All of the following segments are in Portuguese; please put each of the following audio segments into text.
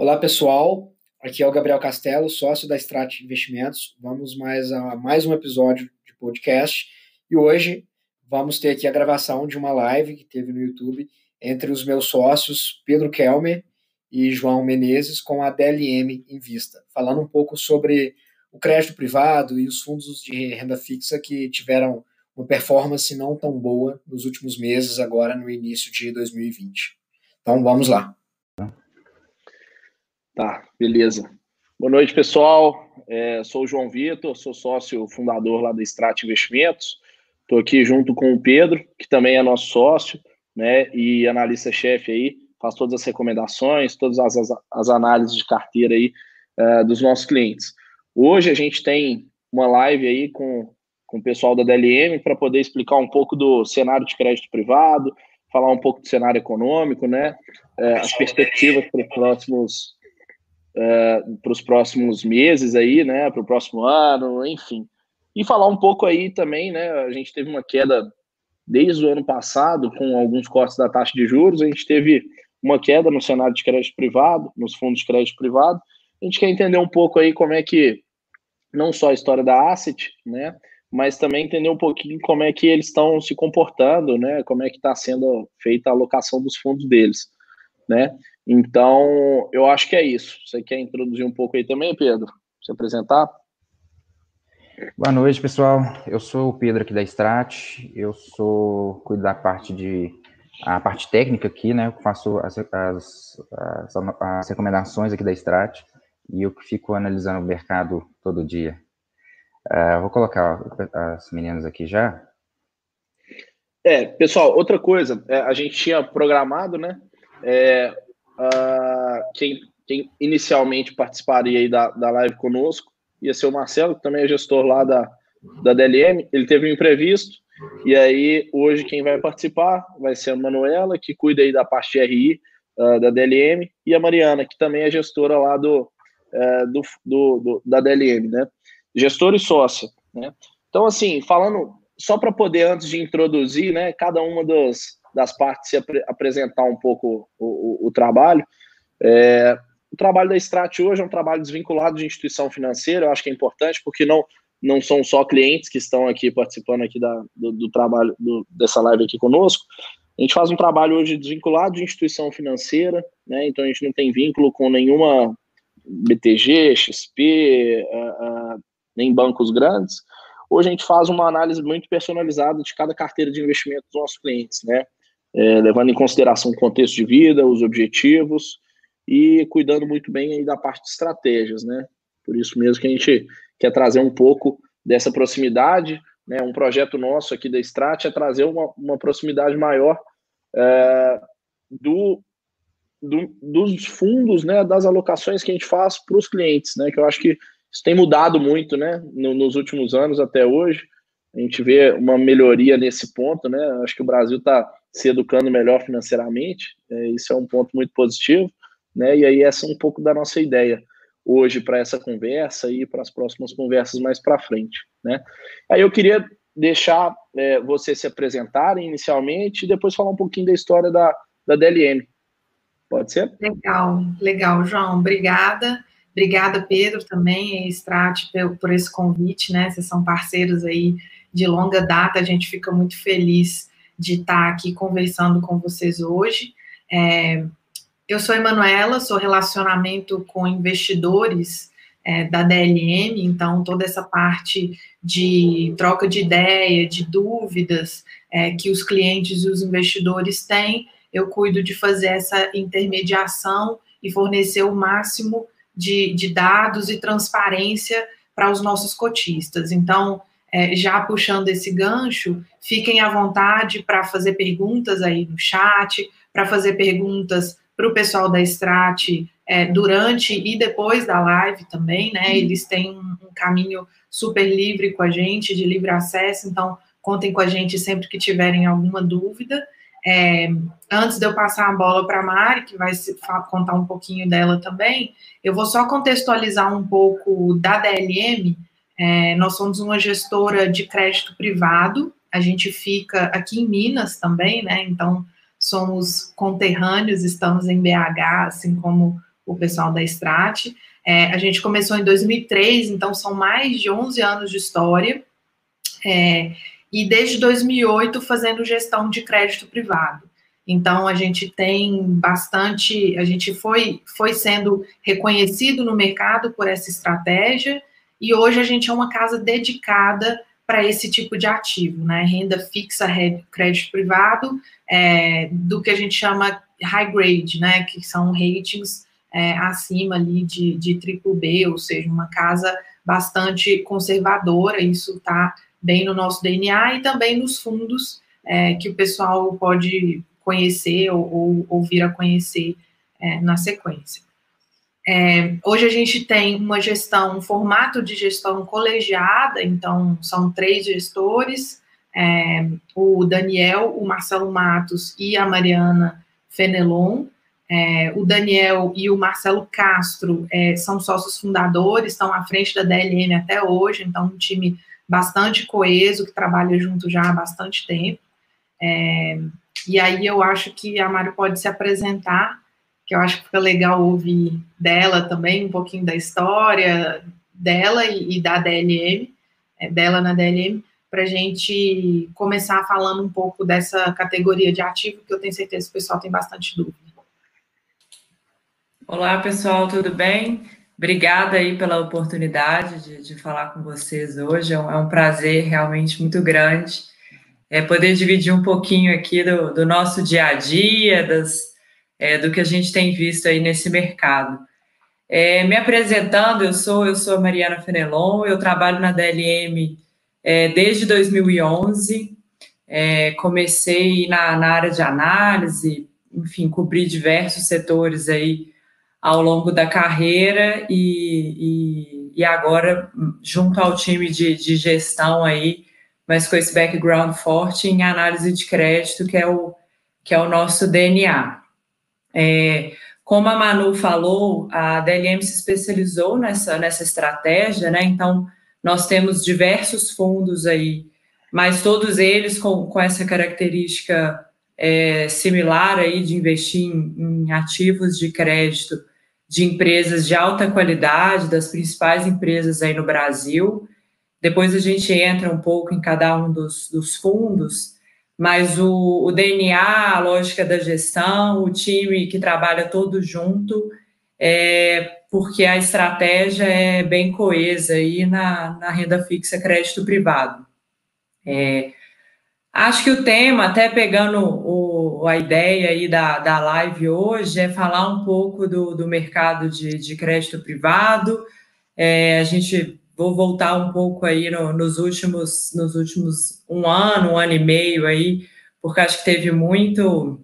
Olá, pessoal. Aqui é o Gabriel Castelo, sócio da Strat Investimentos. Vamos mais a mais um episódio de podcast. E hoje vamos ter aqui a gravação de uma live que teve no YouTube entre os meus sócios Pedro Kelmer e João Menezes com a DLM em vista, falando um pouco sobre o crédito privado e os fundos de renda fixa que tiveram uma performance não tão boa nos últimos meses, agora no início de 2020. Então vamos lá. Tá, beleza. Boa noite, pessoal. É, sou o João Vitor, sou sócio fundador lá da Strat Investimentos. Estou aqui junto com o Pedro, que também é nosso sócio, né, e analista-chefe aí, faz todas as recomendações, todas as, as, as análises de carteira aí uh, dos nossos clientes. Hoje a gente tem uma live aí com, com o pessoal da DLM para poder explicar um pouco do cenário de crédito privado, falar um pouco do cenário econômico, né? É, as perspectivas para os próximos é, para os próximos meses aí, né? Para o próximo ano, enfim. E falar um pouco aí também, né? A gente teve uma queda desde o ano passado, com alguns cortes da taxa de juros, a gente teve uma queda no cenário de crédito privado, nos fundos de crédito privado. A gente quer entender um pouco aí como é que, não só a história da asset, né, mas também entender um pouquinho como é que eles estão se comportando, né, como é que está sendo feita a alocação dos fundos deles, né. Então, eu acho que é isso. Você quer introduzir um pouco aí também, Pedro? Se apresentar? Boa noite, pessoal. Eu sou o Pedro aqui da Strat. Eu sou cuido da parte de a parte técnica aqui, né? Eu faço as, as, as, as recomendações aqui da Strat e eu fico analisando o mercado todo dia. Uh, vou colocar as meninas aqui já. É, pessoal, outra coisa, é, a gente tinha programado, né? É, uh, quem, quem, inicialmente participaria da, da live conosco ia ser o Marcelo, que também é gestor lá da, da DLM. Ele teve um imprevisto, e aí hoje quem vai participar vai ser a Manuela, que cuida aí da parte de RI uh, da DLM, e a Mariana, que também é gestora lá do, uh, do, do, do, da DLM, né? Gestor e sócia, né? Então, assim, falando só para poder, antes de introduzir, né, cada uma das, das partes se ap apresentar um pouco o, o, o trabalho. É, o trabalho da Strat hoje é um trabalho desvinculado de instituição financeira, eu acho que é importante, porque não, não são só clientes que estão aqui participando aqui da, do, do trabalho do, dessa live aqui conosco. A gente faz um trabalho hoje desvinculado de instituição financeira, né? Então a gente não tem vínculo com nenhuma BTG, XP, uh, uh, nem bancos grandes. Hoje a gente faz uma análise muito personalizada de cada carteira de investimento dos nossos clientes, né? É, levando em consideração o contexto de vida, os objetivos e cuidando muito bem da parte de estratégias, né? Por isso mesmo que a gente quer trazer um pouco dessa proximidade. Né? Um projeto nosso aqui da Strat é trazer uma, uma proximidade maior é, do, do, dos fundos, né, das alocações que a gente faz para os clientes, né? Que eu acho que isso tem mudado muito, né? No, nos últimos anos até hoje. A gente vê uma melhoria nesse ponto, né? Acho que o Brasil está se educando melhor financeiramente, é, isso é um ponto muito positivo, né? E aí essa é um pouco da nossa ideia hoje para essa conversa e para as próximas conversas mais para frente, né? Aí eu queria deixar é, você se apresentarem inicialmente e depois falar um pouquinho da história da, da DLM. Pode ser? Legal, legal, João. Obrigada. Obrigada, Pedro, também, e Strat, por esse convite, né? Vocês são parceiros aí de longa data, a gente fica muito feliz de estar aqui conversando com vocês hoje. É, eu sou Emanuela, sou relacionamento com investidores é, da DLM, então toda essa parte de troca de ideia, de dúvidas é, que os clientes e os investidores têm, eu cuido de fazer essa intermediação e fornecer o máximo de, de dados e transparência para os nossos cotistas. Então, é, já puxando esse gancho, fiquem à vontade para fazer perguntas aí no chat, para fazer perguntas para o pessoal da Strat é, durante e depois da live também, né? Uhum. Eles têm um, um, caminho super livre com a gente, de livre acesso, então contem com a gente sempre que tiverem alguma dúvida. É, antes de eu passar a bola para a Mari, que vai contar um pouquinho dela também, eu vou só contextualizar um pouco da DLM. É, nós somos uma gestora de crédito privado, a gente fica aqui em Minas também, né? Então, somos conterrâneos, estamos em BH, assim como o pessoal da Strat. É, a gente começou em 2003, então são mais de 11 anos de história. É, e desde 2008 fazendo gestão de crédito privado. Então a gente tem bastante, a gente foi foi sendo reconhecido no mercado por essa estratégia e hoje a gente é uma casa dedicada para esse tipo de ativo, né? Renda fixa, crédito privado, é, do que a gente chama high grade, né? Que são ratings é, acima ali de, de triple B, ou seja, uma casa bastante conservadora. Isso está bem no nosso DNA e também nos fundos é, que o pessoal pode conhecer ou, ou, ou vir a conhecer é, na sequência. É, hoje a gente tem uma gestão, um formato de gestão colegiada, então são três gestores, é, o Daniel, o Marcelo Matos e a Mariana Fenelon. É, o Daniel e o Marcelo Castro é, são sócios fundadores, estão à frente da DLM até hoje, então um time bastante coeso, que trabalha junto já há bastante tempo. É, e aí eu acho que a Mário pode se apresentar, que eu acho que fica legal ouvir dela também, um pouquinho da história dela e, e da DLM, é, dela na DLM, para a gente começar falando um pouco dessa categoria de ativo, que eu tenho certeza que o pessoal tem bastante dúvida. Olá, pessoal, tudo bem? Obrigada aí pela oportunidade de, de falar com vocês hoje. É um, é um prazer realmente muito grande é, poder dividir um pouquinho aqui do, do nosso dia a dia, das, é, do que a gente tem visto aí nesse mercado. É, me apresentando, eu sou eu sou a Mariana Fenelon, eu trabalho na DLM é, desde 2011. É, comecei na, na área de análise, enfim, cobri diversos setores aí ao longo da carreira e, e, e agora junto ao time de, de, gestão aí, mas com esse background forte em análise de crédito, que é o, que é o nosso DNA. É, como a Manu falou, a DLM se especializou nessa, nessa estratégia, né? Então, nós temos diversos fundos aí, mas todos eles com, com essa característica é, similar aí de investir em, em ativos de crédito de empresas de alta qualidade, das principais empresas aí no Brasil. Depois a gente entra um pouco em cada um dos, dos fundos, mas o, o, DNA, a lógica da gestão, o time que trabalha todo junto, é, porque a estratégia é bem coesa aí na, na renda fixa crédito privado. É, Acho que o tema, até pegando o, a ideia aí da, da live hoje, é falar um pouco do, do mercado de, de crédito privado. É, a gente vou voltar um pouco aí no, nos últimos nos últimos um ano, um ano e meio aí, porque acho que teve muito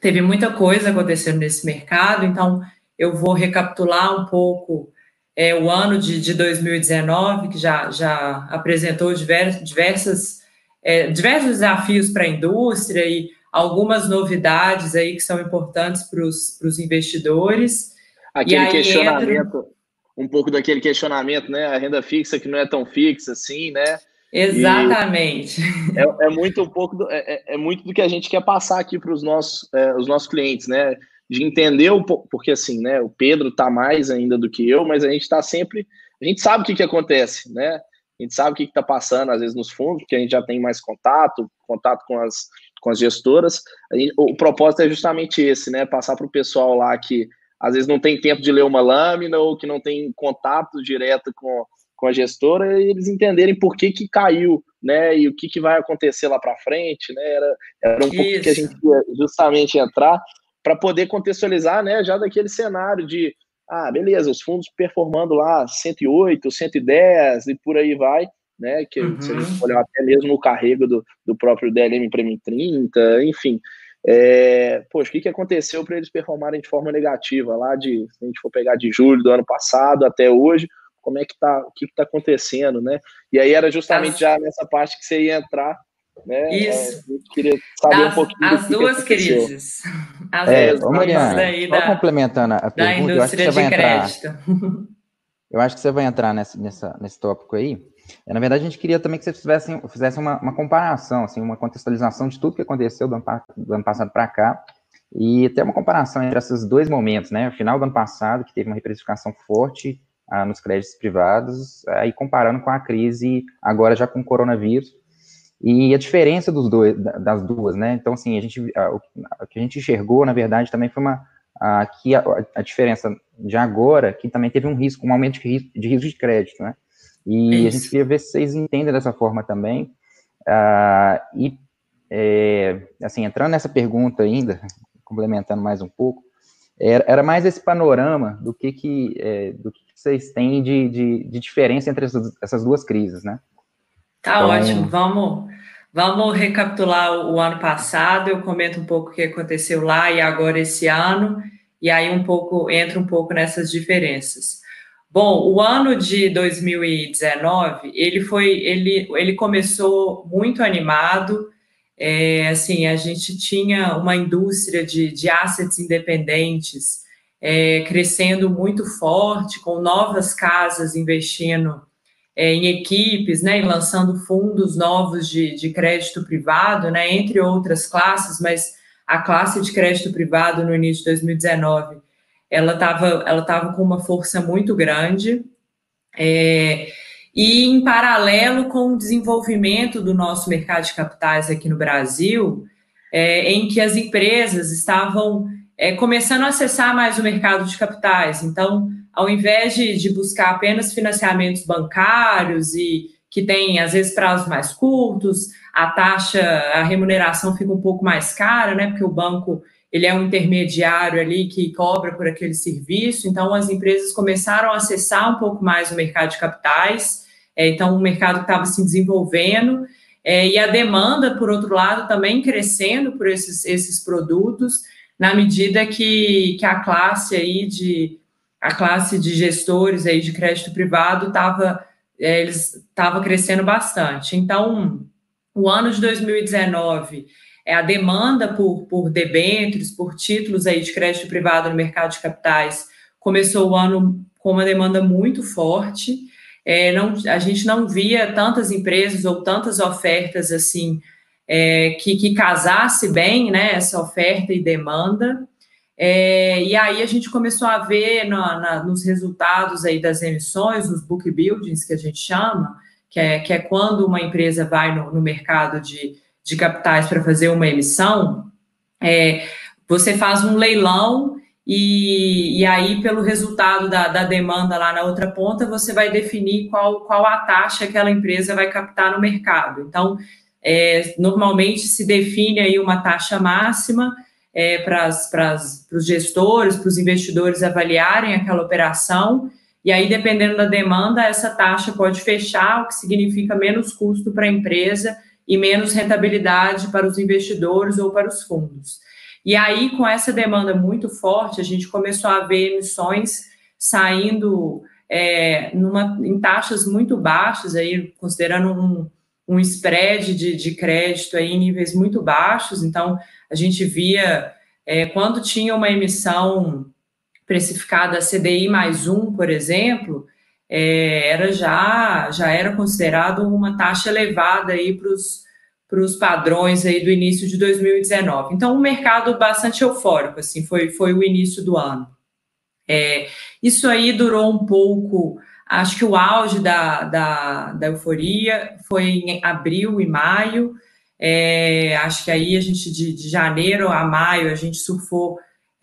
teve muita coisa acontecendo nesse mercado. Então eu vou recapitular um pouco é, o ano de, de 2019 que já já apresentou diversas, diversas é, diversos desafios para a indústria e algumas novidades aí que são importantes para os investidores. Aquele questionamento, entra... um pouco daquele questionamento, né? A renda fixa que não é tão fixa assim, né? Exatamente. É, é, muito um pouco do, é, é, é, muito do que a gente quer passar aqui para os nossos, é, os nossos clientes, né? De entender um pouco, porque assim, né? O Pedro está mais ainda do que eu, mas a gente está sempre, a gente sabe o que, que acontece, né? a gente sabe o que está passando, às vezes, nos fundos, porque a gente já tem mais contato, contato com as, com as gestoras. Gente, o propósito é justamente esse, né? Passar para o pessoal lá que às vezes não tem tempo de ler uma lâmina ou que não tem contato direto com, com a gestora e eles entenderem por que, que caiu, né? E o que, que vai acontecer lá para frente, né? Era, era um Isso. pouco que a gente ia justamente entrar para poder contextualizar, né? Já daquele cenário de ah, beleza, os fundos performando lá 108, 110 e por aí vai, né? Que uhum. se a gente olhar até mesmo o carrego do, do próprio DLM Premium 30, enfim. É, poxa, o que, que aconteceu para eles performarem de forma negativa lá de, se a gente for pegar de julho do ano passado até hoje, como é que tá, o que está acontecendo, né? E aí era justamente já nessa parte que você ia entrar né? Isso. É, queria saber as, um pouquinho As duas crises. As é, duas Mariana, crises só da, complementando a pergunta, eu acho que você vai crédito. entrar. Eu acho que você vai entrar nesse, nessa, nesse tópico aí. É, na verdade, a gente queria também que você fizesse, fizesse uma, uma comparação, assim, uma contextualização de tudo que aconteceu do ano, do ano passado para cá E até uma comparação entre esses dois momentos, né? O final do ano passado, que teve uma reprecificação forte ah, nos créditos privados, aí comparando com a crise agora já com o coronavírus, e a diferença dos dois, das duas, né? Então, assim, a gente, o que a gente enxergou, na verdade, também foi uma, aqui a, a, diferença de agora, que também teve um risco, um aumento de risco de, risco de crédito, né? E a gente queria ver se vocês entendem dessa forma também. Uh, e, é, assim, entrando nessa pergunta ainda, complementando mais um pouco, era, era mais esse panorama do que, que, é, do que vocês têm de, de, de diferença entre essas, essas, duas crises, né? Tá então, ótimo, vamos, vamos recapitular o, o ano passado, eu comento um pouco o que aconteceu lá e agora esse ano, e aí um pouco, entra um pouco nessas diferenças. Bom, o ano de 2019, ele foi, ele, ele começou muito animado, é, assim, a gente tinha uma indústria de, de assets independentes é, crescendo muito forte, com novas casas investindo é, em equipes, né, e lançando fundos novos de, de crédito privado, né, entre outras classes, mas a classe de crédito privado no início de 2019 ela estava ela tava com uma força muito grande. É, e em paralelo com o desenvolvimento do nosso mercado de capitais aqui no Brasil, é, em que as empresas estavam é, começando a acessar mais o mercado de capitais. Então, ao invés de, de buscar apenas financiamentos bancários e que tem, às vezes, prazos mais curtos, a taxa, a remuneração fica um pouco mais cara, né? Porque o banco ele é um intermediário ali que cobra por aquele serviço. Então, as empresas começaram a acessar um pouco mais o mercado de capitais é, então, o mercado estava se desenvolvendo é, e a demanda, por outro lado, também crescendo por esses, esses produtos, na medida que, que a classe aí de a classe de gestores aí de crédito privado estava é, eles estava crescendo bastante. Então, o ano de 2019 é a demanda por, por debêntures, por títulos aí de crédito privado no mercado de capitais começou o ano com uma demanda muito forte é, não, a gente não via tantas empresas ou tantas ofertas assim é, que, que casasse bem né, essa oferta e demanda. É, e aí a gente começou a ver na, na, nos resultados aí das emissões, nos book buildings que a gente chama, que é, que é quando uma empresa vai no, no mercado de, de capitais para fazer uma emissão, é, você faz um leilão e, e aí, pelo resultado da, da, demanda lá na outra ponta, você vai definir qual, qual a taxa que aquela empresa vai captar no mercado. Então, é, normalmente se define aí uma taxa máxima é, para os gestores, para os investidores avaliarem aquela operação, e aí, dependendo da demanda, essa taxa pode fechar, o que significa menos custo para a empresa e menos rentabilidade para os investidores ou para os fundos. E aí, com essa demanda muito forte, a gente começou a ver emissões saindo é, numa, em taxas muito baixas, aí, considerando um, um spread de, de crédito aí, em níveis muito baixos. Então, a gente via é, quando tinha uma emissão precificada CDI mais um, por exemplo, é, era já, já era considerado uma taxa elevada para os padrões aí do início de 2019. Então, um mercado bastante eufórico, assim, foi, foi o início do ano. É, isso aí durou um pouco, acho que o auge da, da, da euforia foi em abril e maio, é, acho que aí a gente, de, de, janeiro a maio, a gente surfou,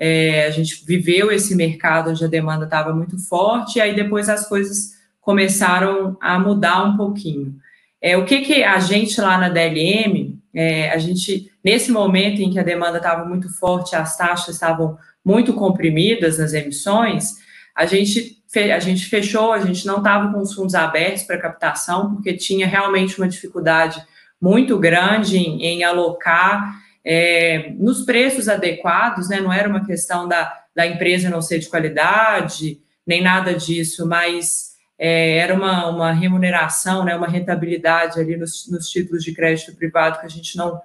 é, a gente viveu esse mercado onde a demanda estava muito forte, e aí depois as coisas começaram a mudar um pouquinho. É, o que, que a gente lá na DLM, é, a gente, nesse momento em que a demanda estava muito forte, as taxas estavam muito comprimidas nas emissões, a gente, a gente fechou, a gente não estava com os fundos abertos para captação, porque tinha realmente uma dificuldade muito grande em, em alocar é, nos preços adequados, né? Não era uma questão da, da empresa não ser de qualidade, nem nada disso, mas é, era uma, uma remuneração, né, uma rentabilidade ali nos, nos títulos de crédito privado que a gente não,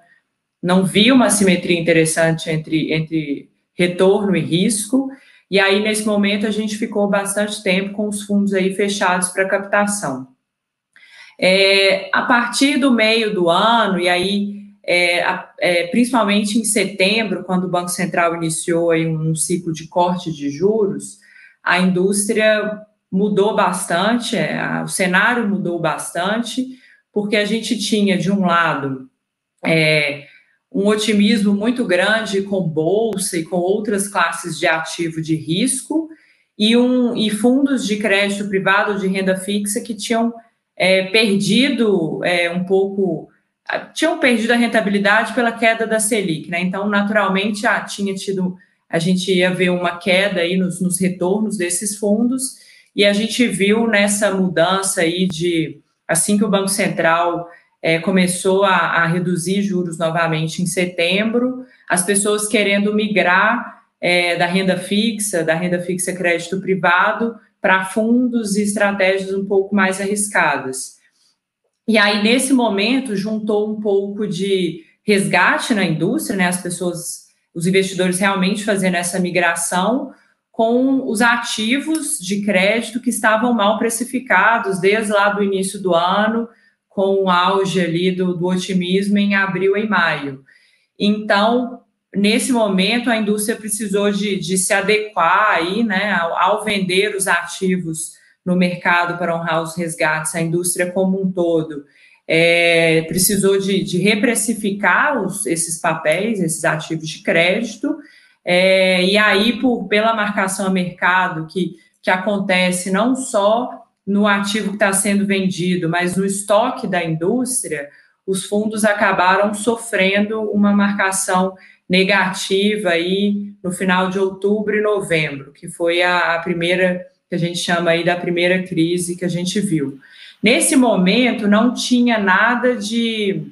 não via uma simetria interessante entre, entre retorno e risco. E aí, nesse momento, a gente ficou bastante tempo com os fundos aí fechados para captação. É, a partir do meio do ano, e aí é, é, principalmente em setembro, quando o Banco Central iniciou aí um, ciclo de corte de juros, a indústria mudou bastante, é, a, o cenário mudou bastante, porque a gente tinha, de um lado, é, um otimismo muito grande com bolsa e com outras classes de ativo de risco, e, um, e fundos de crédito privado de renda fixa que tinham é, perdido é, um pouco, tinham perdido a rentabilidade pela queda da Selic, né? Então, naturalmente, ah, tinha tido, a gente ia ver uma queda aí nos, nos retornos desses fundos, e a gente viu nessa mudança aí de, assim que o Banco Central é, começou a, a reduzir juros novamente em setembro, as pessoas querendo migrar é, da renda fixa, da renda fixa crédito privado, para fundos e estratégias um pouco mais arriscadas. E aí, nesse momento, juntou um pouco de resgate na indústria, né? As pessoas, os investidores realmente fazendo essa migração com os ativos de crédito que estavam mal precificados desde lá do início do ano, com o auge ali do, do otimismo em abril e maio. Então, nesse momento a indústria precisou de, de se adequar aí, né, ao, ao, vender os ativos no mercado para honrar os resgates, a indústria como um todo. É, precisou de, de reprecificar os, esses papéis, esses ativos de crédito, é, e aí por, pela marcação a mercado que, que acontece não só no ativo que está sendo vendido, mas no estoque da indústria, os fundos acabaram sofrendo uma marcação negativa aí no final de outubro e novembro, que foi a, a primeira que a gente chama aí da primeira crise que a gente viu. Nesse momento não tinha nada de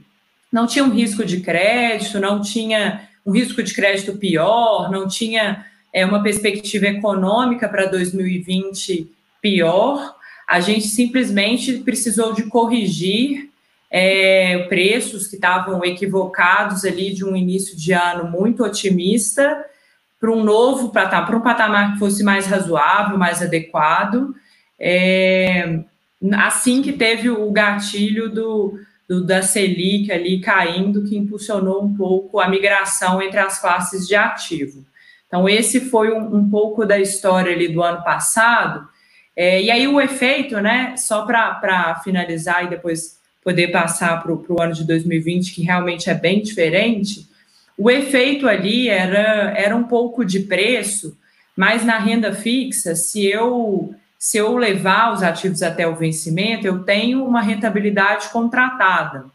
não tinha um risco de crédito, não tinha um risco de crédito pior, não tinha é, uma perspectiva econômica para 2020 pior. A gente simplesmente precisou de corrigir é, preços que estavam equivocados ali de um início de ano muito otimista para um novo patamar, para um patamar que fosse mais razoável, mais adequado. É, assim que teve o gatilho do, do, da Selic ali caindo, que impulsionou um pouco a migração entre as classes de ativo. Então, esse foi um, um pouco da história ali do ano passado. É, e aí o efeito, né, só para finalizar e depois poder passar para o ano de 2020, que realmente é bem diferente, o efeito ali era, era um pouco de preço, mas na renda fixa, se eu se eu levar os ativos até o vencimento, eu tenho uma rentabilidade contratada.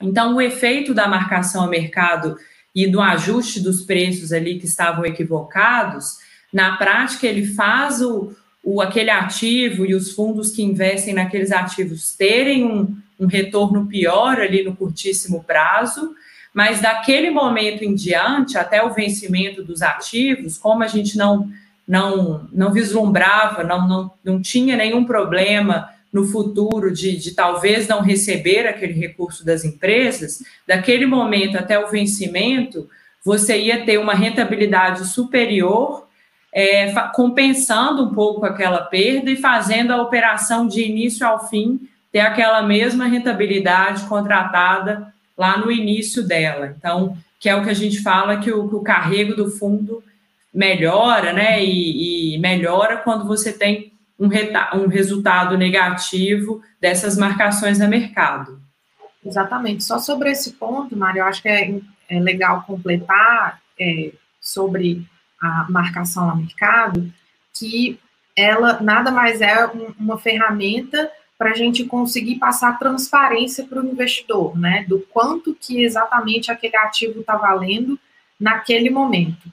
Então, o efeito da marcação a mercado e do ajuste dos preços ali que estavam equivocados, na prática, ele faz o, o aquele ativo e os fundos que investem naqueles ativos terem um, um retorno pior ali no curtíssimo prazo, mas daquele momento em diante, até o vencimento dos ativos, como a gente não não, não vislumbrava, não, não, não tinha nenhum problema no futuro de, de talvez não receber aquele recurso das empresas, daquele momento até o vencimento, você ia ter uma rentabilidade superior, é, compensando um pouco aquela perda e fazendo a operação de início ao fim ter aquela mesma rentabilidade contratada lá no início dela. Então, que é o que a gente fala que o, que o carrego do fundo melhora, né? E, e melhora quando você tem um, um, resultado negativo dessas marcações a mercado. Exatamente. Só sobre esse ponto, Mário, eu acho que é, é legal completar é, sobre a marcação a mercado, que ela nada mais é uma ferramenta para a gente conseguir passar transparência para o investidor, né? Do quanto que exatamente aquele ativo está valendo naquele momento.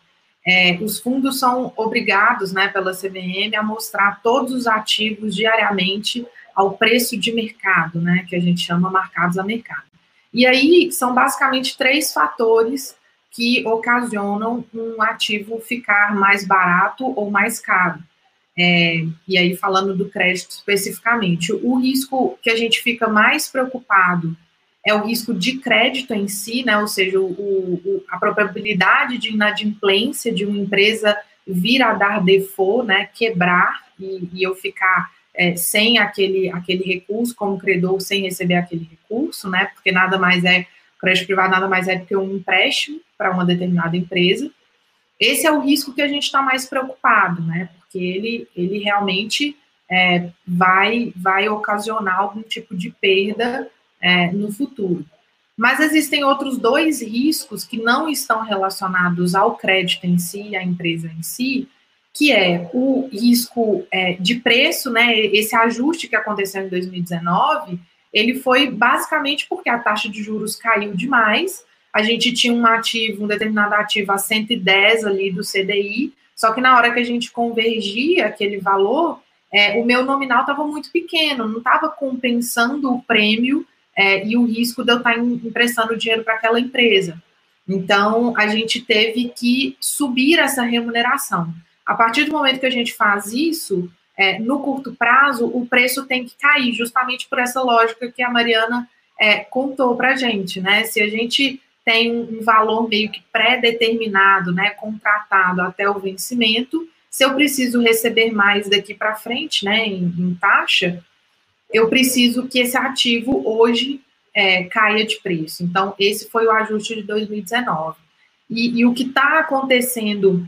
É, os fundos são obrigados, né, pela CVM, a mostrar todos os ativos diariamente ao preço de mercado, né, que a gente chama marcados a mercado. E aí são basicamente três fatores que ocasionam um ativo ficar mais barato ou mais caro. É, e aí, falando do crédito especificamente, o risco que a gente fica mais preocupado é o risco de crédito em si, né? Ou seja, o, o, a probabilidade de inadimplência de uma empresa vir a dar default, né? Quebrar e, e eu ficar é, sem aquele, aquele recurso, como credor, sem receber aquele recurso, né? Porque nada mais é crédito privado nada mais é do que um empréstimo para uma determinada empresa. Esse é o risco que a gente está mais preocupado, né? Porque ele, ele realmente é, vai, vai ocasionar algum tipo de perda é, no futuro. Mas existem outros dois riscos que não estão relacionados ao crédito em si, à empresa em si, que é o risco é, de preço, né? Esse ajuste que aconteceu em 2019, ele foi basicamente porque a taxa de juros caiu demais. A gente tinha um ativo, um determinado ativo a 110 ali do CDI, só que na hora que a gente convergia aquele valor, é, o meu nominal estava muito pequeno, não estava compensando o prêmio é, e o risco de eu estar tá emprestando dinheiro para aquela empresa. Então, a gente teve que subir essa remuneração. A partir do momento que a gente faz isso, é, no curto prazo, o preço tem que cair, justamente por essa lógica que a Mariana é, contou para a gente, né? Se a gente tem um valor meio que pré-determinado, né, contratado até o vencimento, se eu preciso receber mais daqui para frente, né, em, em taxa, eu preciso que esse ativo hoje é, caia de preço. Então, esse foi o ajuste de 2019. E, e o que está acontecendo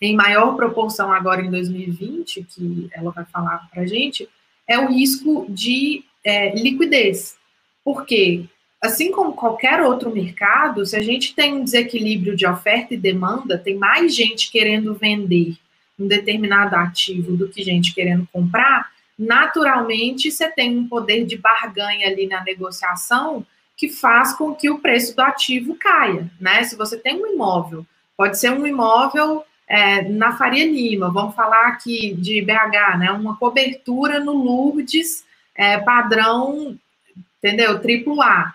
em maior proporção agora em 2020, que ela vai falar para a gente, é o risco de é, liquidez. Porque, assim como qualquer outro mercado, se a gente tem um desequilíbrio de oferta e demanda, tem mais gente querendo vender um determinado ativo do que gente querendo comprar, naturalmente você tem um poder de barganha ali na negociação que faz com que o preço do ativo caia, né? Se você tem um imóvel, pode ser um imóvel é, na Faria Lima, vamos falar aqui de BH, né? Uma cobertura no Lourdes, é, padrão, entendeu? Triplo A.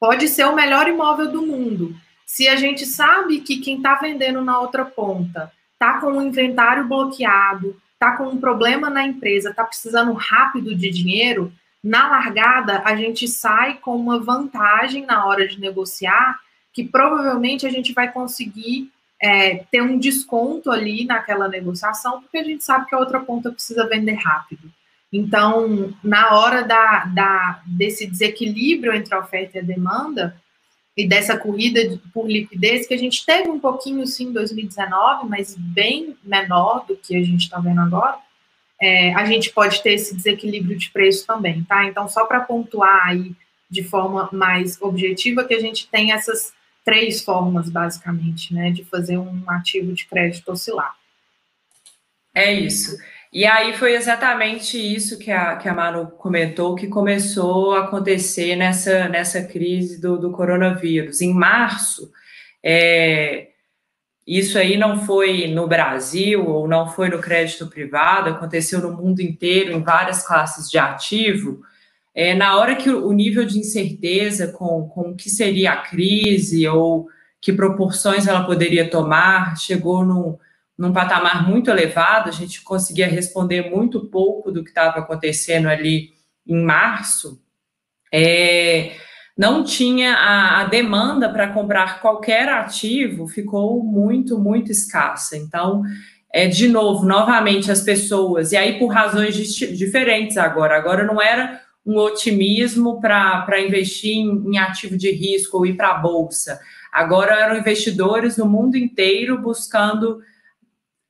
Pode ser o melhor imóvel do mundo. Se a gente sabe que quem está vendendo na outra ponta está com o inventário bloqueado, está com um problema na empresa, está precisando rápido de dinheiro, na largada a gente sai com uma vantagem na hora de negociar, que provavelmente a gente vai conseguir é, ter um desconto ali naquela negociação, porque a gente sabe que a outra ponta precisa vender rápido. Então, na hora da, da, desse desequilíbrio entre a oferta e a demanda, e dessa corrida por liquidez, que a gente teve um pouquinho sim em 2019, mas bem menor do que a gente está vendo agora, é, a gente pode ter esse desequilíbrio de preço também, tá? Então, só para pontuar aí de forma mais objetiva, que a gente tem essas três formas, basicamente, né, de fazer um ativo de crédito oscilar. É isso. E aí foi exatamente isso que a, que a Manu comentou que começou a acontecer nessa, nessa crise do, do coronavírus. Em março, é, isso aí não foi no Brasil ou não foi no crédito privado, aconteceu no mundo inteiro, em várias classes de ativo. É, na hora que o nível de incerteza com, com o que seria a crise ou que proporções ela poderia tomar chegou num num patamar muito elevado, a gente conseguia responder muito pouco do que estava acontecendo ali em março, é, não tinha a, a demanda para comprar qualquer ativo, ficou muito, muito escassa. Então, é, de novo, novamente, as pessoas, e aí por razões diferentes agora, agora não era um otimismo para investir em, em ativo de risco ou ir para a bolsa. Agora eram investidores no mundo inteiro buscando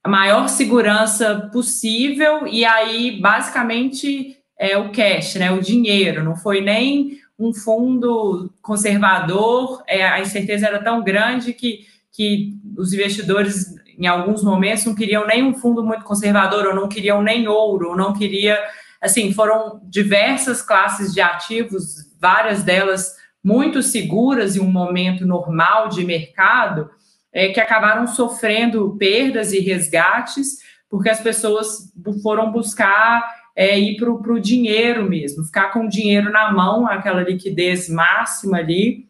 a maior segurança possível e aí basicamente é o cash, né, o dinheiro, não foi nem um fundo conservador, é, a incerteza era tão grande que, que os investidores em alguns momentos não queriam nem um fundo muito conservador, ou não queriam nem ouro, ou não queria, assim, foram diversas classes de ativos, várias delas muito seguras em um momento normal de mercado, é, que acabaram sofrendo perdas e resgates, porque as pessoas foram buscar é, ir para o dinheiro mesmo, ficar com o dinheiro na mão, aquela liquidez máxima ali,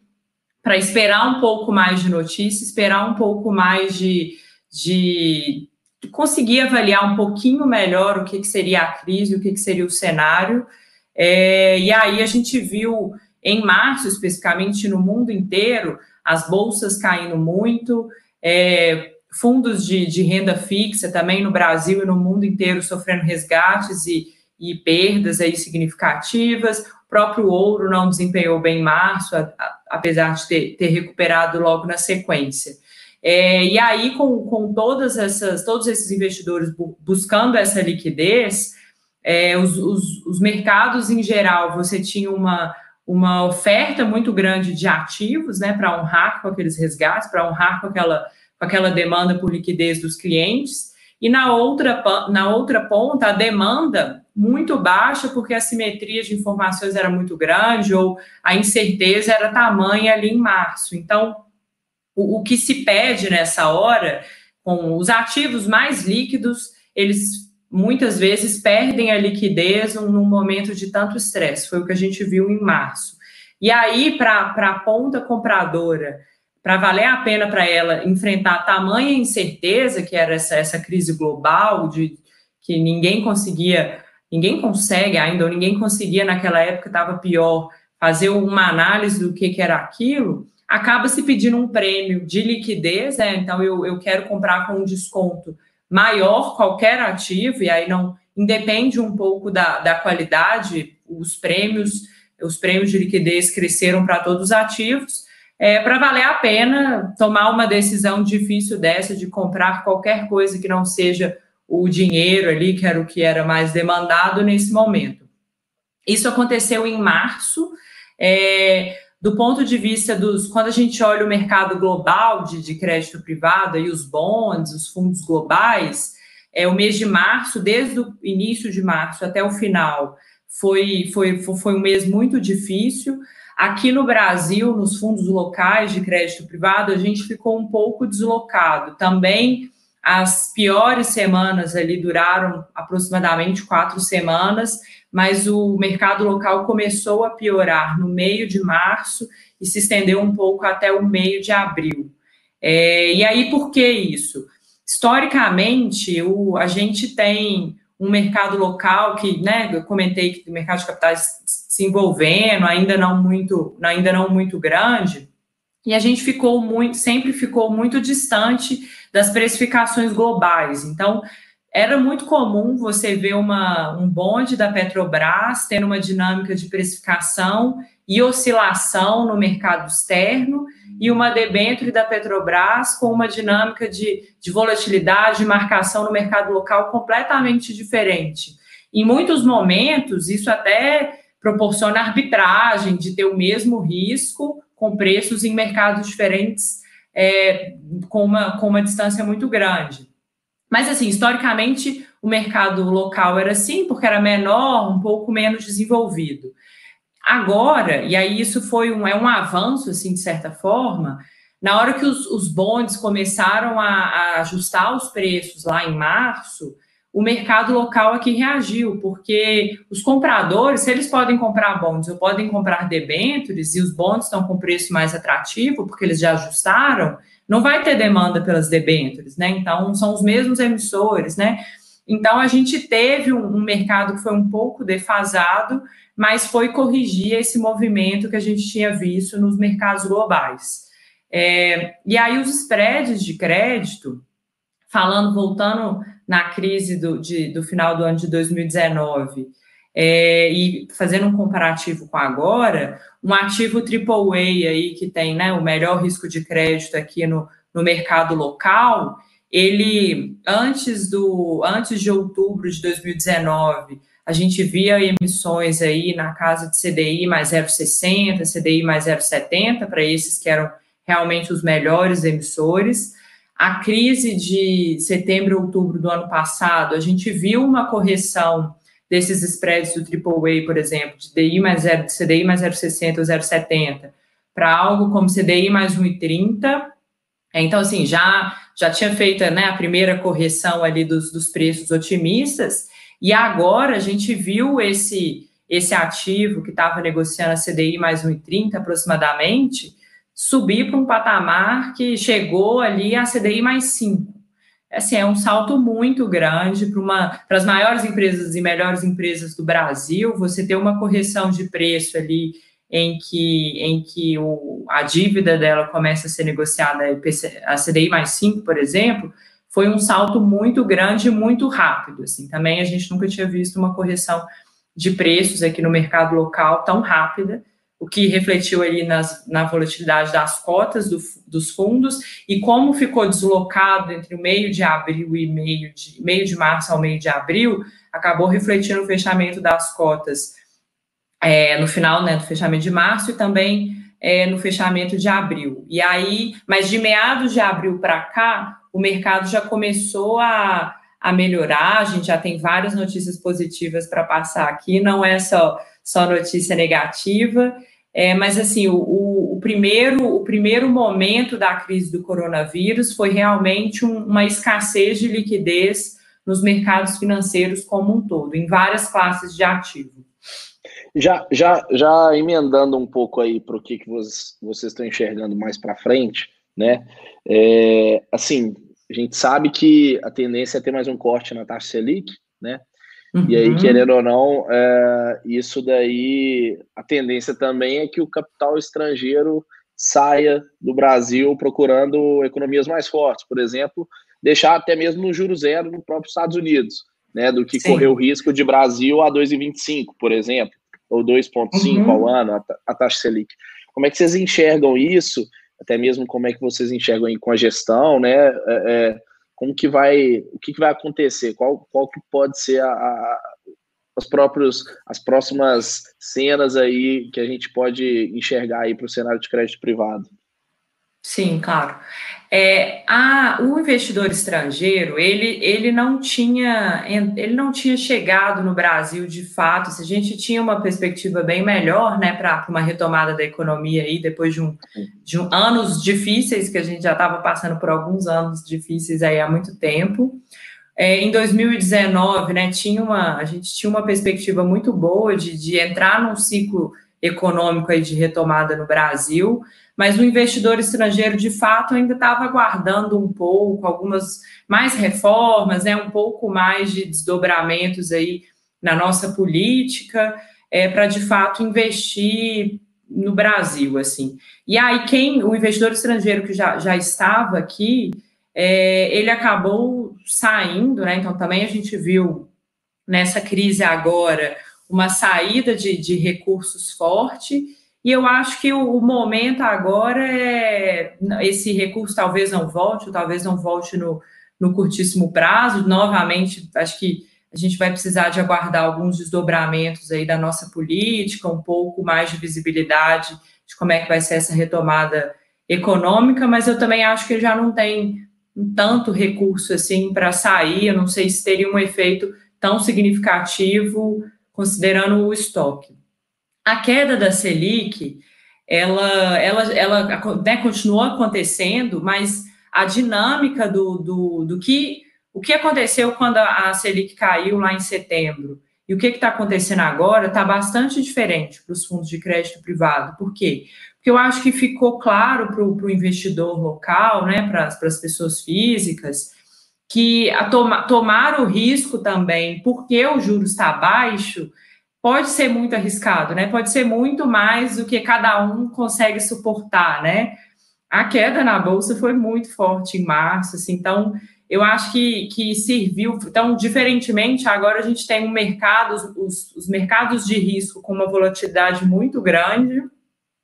para esperar um pouco mais de notícia, esperar um pouco mais de, de conseguir avaliar um pouquinho melhor o que, que seria a crise, o que, que seria o cenário. É, e aí a gente viu em março, especificamente no mundo inteiro, as bolsas caindo muito, é, fundos de, de, renda fixa também no Brasil e no mundo inteiro sofrendo resgates e, e perdas aí significativas. O próprio ouro não desempenhou bem em março, a, a, apesar de ter, ter recuperado logo na sequência. É, e aí, com, com todas essas, todos esses investidores bu buscando essa liquidez, é, os, os, os, mercados em geral, você tinha uma, uma oferta muito grande de ativos, né, para honrar com aqueles resgates, para honrar com aquela, com aquela demanda por liquidez dos clientes, e na outra, na outra ponta, a demanda muito baixa, porque a simetria de informações era muito grande, ou a incerteza era tamanha ali em março. Então, o, o que se pede nessa hora, com os ativos mais líquidos, eles muitas vezes perdem a liquidez num momento de tanto estresse. Foi o que a gente viu em março. E aí, para a ponta compradora, para valer a pena para ela enfrentar tamanha incerteza, que era essa, essa crise global, de que ninguém conseguia, ninguém consegue ainda, ou ninguém conseguia naquela época, estava pior, fazer uma análise do que, que era aquilo, acaba se pedindo um prêmio de liquidez, né? então eu, eu quero comprar com um desconto maior qualquer ativo, e aí não independe um pouco da, da qualidade, os prêmios, os prêmios de liquidez cresceram para todos os ativos, é, para valer a pena tomar uma decisão difícil dessa de comprar qualquer coisa que não seja o dinheiro ali, que era o que era mais demandado nesse momento. Isso aconteceu em março. É, do ponto de vista dos. Quando a gente olha o mercado global de, de crédito privado e os bonds, os fundos globais, é, o mês de março, desde o início de março até o final, foi, foi, foi um mês muito difícil. Aqui no Brasil, nos fundos locais de crédito privado, a gente ficou um pouco deslocado. Também as piores semanas ali duraram aproximadamente quatro semanas, mas o mercado local começou a piorar no meio de março e se estendeu um pouco até o meio de abril. É, e aí, por que isso? Historicamente, o, a gente tem um mercado local que, né, eu comentei que o mercado de capitais se envolvendo, ainda não muito, ainda não muito grande, e a gente ficou muito, sempre ficou muito distante das precificações globais. Então, era muito comum você ver uma, um bonde da Petrobras tendo uma dinâmica de precificação e oscilação no mercado externo, e uma debênture da Petrobras com uma dinâmica de, de volatilidade e marcação no mercado local completamente diferente. Em muitos momentos, isso até proporciona arbitragem de ter o mesmo risco com preços em mercados diferentes é, com, uma, com uma distância muito grande. Mas, assim, historicamente, o mercado local era assim, porque era menor, um pouco menos desenvolvido. Agora, e aí isso foi um, é um avanço, assim, de certa forma, na hora que os, os bondes começaram a, a, ajustar os preços lá em março, o mercado local aqui reagiu, porque os compradores, se eles podem comprar bonds ou podem comprar debêntures, e os bonds estão com preço mais atrativo, porque eles já ajustaram, não vai ter demanda pelas debêntures, né? Então, são os mesmos emissores, né? Então, a gente teve um, mercado que foi um pouco defasado, mas foi corrigir esse movimento que a gente tinha visto nos mercados globais. É, e aí os spreads de crédito, falando, voltando na crise do, de, do final do ano de 2019, é, e fazendo um comparativo com agora, um ativo AAA aí que tem né, o melhor risco de crédito aqui no, no mercado local, ele antes do antes de outubro de 2019 a gente via emissões aí na casa de CDI mais 0,60, CDI mais 0,70, para esses que eram realmente os melhores emissores. A crise de setembro outubro do ano passado, a gente viu uma correção desses spreads do AAA, por exemplo, de DI mais 0, de CDI mais 0,60 ou 0,70, para algo como CDI mais 1,30. Então, assim, já, já tinha feito né, a primeira correção ali dos, dos preços otimistas, e agora a gente viu esse, esse ativo que estava negociando a CDI mais 1,30 aproximadamente, subir para um patamar que chegou ali a CDI mais 5. Assim, é um salto muito grande para as maiores empresas e melhores empresas do Brasil, você ter uma correção de preço ali em que, em que o, a dívida dela começa a ser negociada, a CDI mais 5, por exemplo, foi um salto muito grande e muito rápido. Assim. Também a gente nunca tinha visto uma correção de preços aqui no mercado local tão rápida. O que refletiu ali nas, na volatilidade das cotas do, dos fundos e como ficou deslocado entre o meio de abril e meio de, meio de março ao meio de abril, acabou refletindo o fechamento das cotas é, no final né, do fechamento de março e também é, no fechamento de abril. E aí, mas de meados de abril para cá, o mercado já começou a, a melhorar, a gente já tem várias notícias positivas para passar aqui, não é só, só notícia negativa. É, mas assim, o, o, primeiro, o primeiro momento da crise do coronavírus foi realmente um, uma escassez de liquidez nos mercados financeiros como um todo, em várias classes de ativo. Já, já, já emendando um pouco aí para o que, que vocês, vocês estão enxergando mais para frente, né? É, assim, a gente sabe que a tendência é ter mais um corte na taxa Selic, né? Uhum. E aí, uhum. querendo ou não, é, isso daí, a tendência também é que o capital estrangeiro saia do Brasil procurando economias mais fortes, por exemplo, deixar até mesmo no juro zero no próprio Estados Unidos, né, do que Sim. correr o risco de Brasil a 2,25, por exemplo, ou 2,5 uhum. ao ano, a, a taxa Selic. Como é que vocês enxergam isso? Até mesmo como é que vocês enxergam aí com a gestão, né? É, é, como que vai, o que, que vai acontecer, qual, qual que pode ser a, a, os próprios, as próximas cenas aí que a gente pode enxergar aí para o cenário de crédito privado. Sim, claro. É, a, o investidor estrangeiro, ele, ele não tinha ele não tinha chegado no Brasil de fato. Se a gente tinha uma perspectiva bem melhor, né, para uma retomada da economia aí depois de um, de um anos difíceis que a gente já estava passando por alguns anos difíceis aí há muito tempo. É, em 2019, né, tinha uma a gente tinha uma perspectiva muito boa de, de entrar num ciclo econômico aí de retomada no Brasil mas o investidor estrangeiro, de fato, ainda estava aguardando um pouco, algumas mais reformas, né, um pouco mais de desdobramentos aí na nossa política, é, para de fato investir no Brasil, assim. E aí, quem, o investidor estrangeiro que já, já estava aqui, é, ele acabou saindo, né? Então, também a gente viu nessa crise agora uma saída de, de recursos forte e eu acho que o, momento agora é esse recurso talvez não volte, ou talvez não volte no, no curtíssimo prazo. Novamente, acho que a gente vai precisar de aguardar alguns desdobramentos aí da nossa política, um pouco mais de visibilidade de como é que vai ser essa retomada econômica, mas eu também acho que já não tem tanto recurso assim para sair, eu não sei se teria um efeito tão significativo considerando o estoque. A queda da Selic, ela, ela, ela né, continuou acontecendo, mas a dinâmica do, do, do que o que aconteceu quando a Selic caiu lá em setembro e o que está acontecendo agora está bastante diferente para os fundos de crédito privado. Por quê? Porque eu acho que ficou claro para o investidor local, né, para as pessoas físicas, que a toma, tomar o risco também, porque o juro está baixo, pode ser muito arriscado, né? Pode ser muito mais do que cada um consegue suportar, né? A queda na bolsa foi muito forte em março, assim, então eu acho que, que serviu. Então, diferentemente, agora a gente tem um mercado, os, os mercados de risco com uma volatilidade muito grande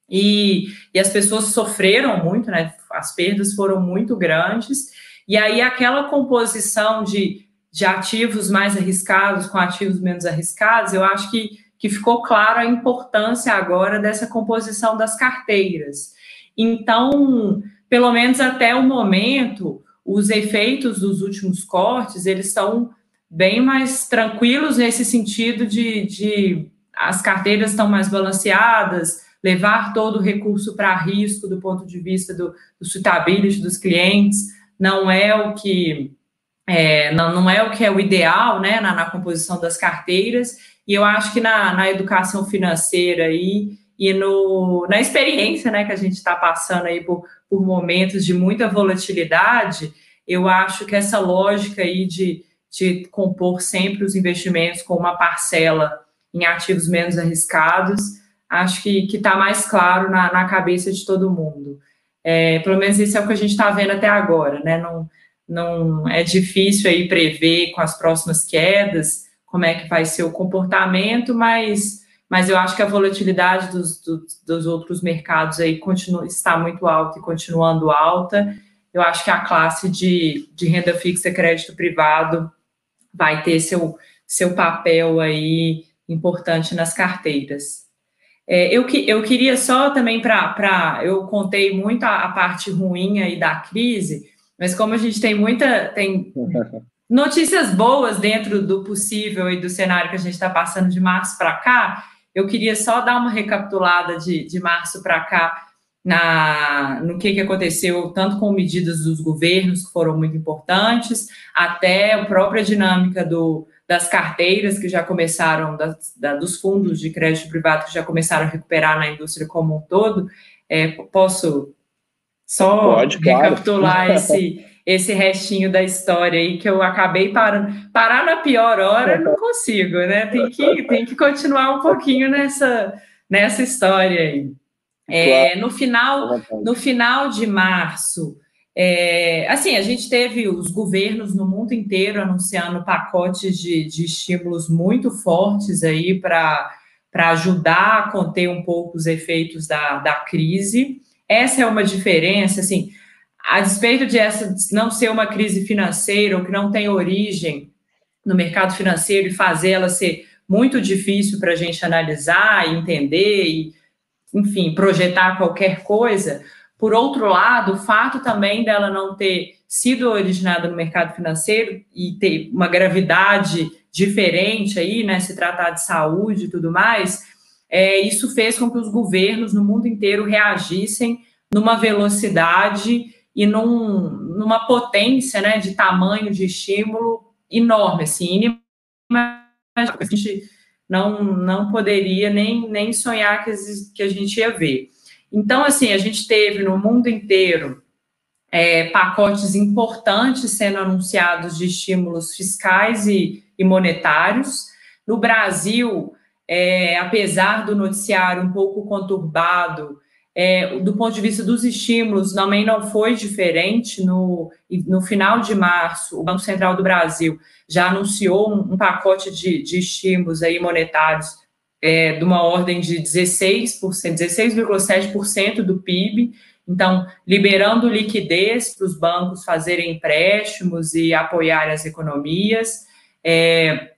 e, e as pessoas sofreram muito, né? As perdas foram muito grandes. E aí, aquela composição de de ativos mais arriscados com ativos menos arriscados, eu acho que, que ficou claro a importância agora dessa composição das carteiras. Então, pelo menos até o momento, os efeitos dos últimos cortes, eles estão bem mais tranquilos nesse sentido de, de as carteiras estão mais balanceadas, levar todo o recurso para risco do ponto de vista do, do suitability dos clientes, não é o que é, não, não é o que é o ideal né, na, na composição das carteiras, e eu acho que na, na educação financeira aí, e no, na experiência né, que a gente está passando aí por, por momentos de muita volatilidade, eu acho que essa lógica aí de, de compor sempre os investimentos com uma parcela em ativos menos arriscados, acho que está mais claro na, na cabeça de todo mundo. É, pelo menos isso é o que a gente está vendo até agora, né? Não, não é difícil aí prever com as próximas quedas como é que vai ser o comportamento, mas mas eu acho que a volatilidade dos, dos, dos outros mercados aí continua, está muito alta e continuando alta. Eu acho que a classe de, de renda fixa crédito privado vai ter seu, seu papel aí importante nas carteiras. É, eu, eu queria só também para. Eu contei muito a, a, parte ruim aí da crise, mas como a gente tem muita. tem notícias boas dentro do possível e do cenário que a gente está passando de março para cá, eu queria só dar uma recapitulada de, de março para cá na, no que, que aconteceu, tanto com medidas dos governos, que foram muito importantes, até a própria dinâmica do, das carteiras que já começaram, das, da, dos fundos de crédito privado que já começaram a recuperar na indústria como um todo. É, posso só Pode, recapitular claro. esse, esse restinho da história aí que eu acabei parando. Parar na pior hora não consigo, né? Tem que, tem que continuar um pouquinho nessa, nessa história aí. É, no final, no final de março, é, assim, a gente teve os governos no mundo inteiro anunciando pacotes de, de estímulos muito fortes aí para ajudar a conter um pouco os efeitos da, da crise. Essa é uma diferença, assim, a despeito de essa não ser uma crise financeira ou que não tem origem no mercado financeiro e fazer ela ser muito difícil para a gente analisar entender e enfim, projetar qualquer coisa. Por outro lado, o fato também dela não ter sido originada no mercado financeiro e ter uma gravidade diferente aí, né, se tratar de saúde e tudo mais, é, isso fez com que os governos no mundo inteiro reagissem numa velocidade e num, numa potência, né, de tamanho de estímulo enorme, assim, inimaginável. A gente não, não poderia nem, nem sonhar que, que a gente ia ver. Então, assim, a gente teve no mundo inteiro é, pacotes importantes sendo anunciados de estímulos fiscais e, e monetários. No Brasil, é, apesar do noticiário um pouco conturbado, é, do ponto de vista dos estímulos, também não foi diferente. No, no final de março, o Banco Central do Brasil já anunciou um, um pacote de, de, estímulos aí monetários é, de uma ordem de 16%, 16,7% do PIB. Então, liberando liquidez para os bancos fazerem empréstimos e apoiar as economias. É,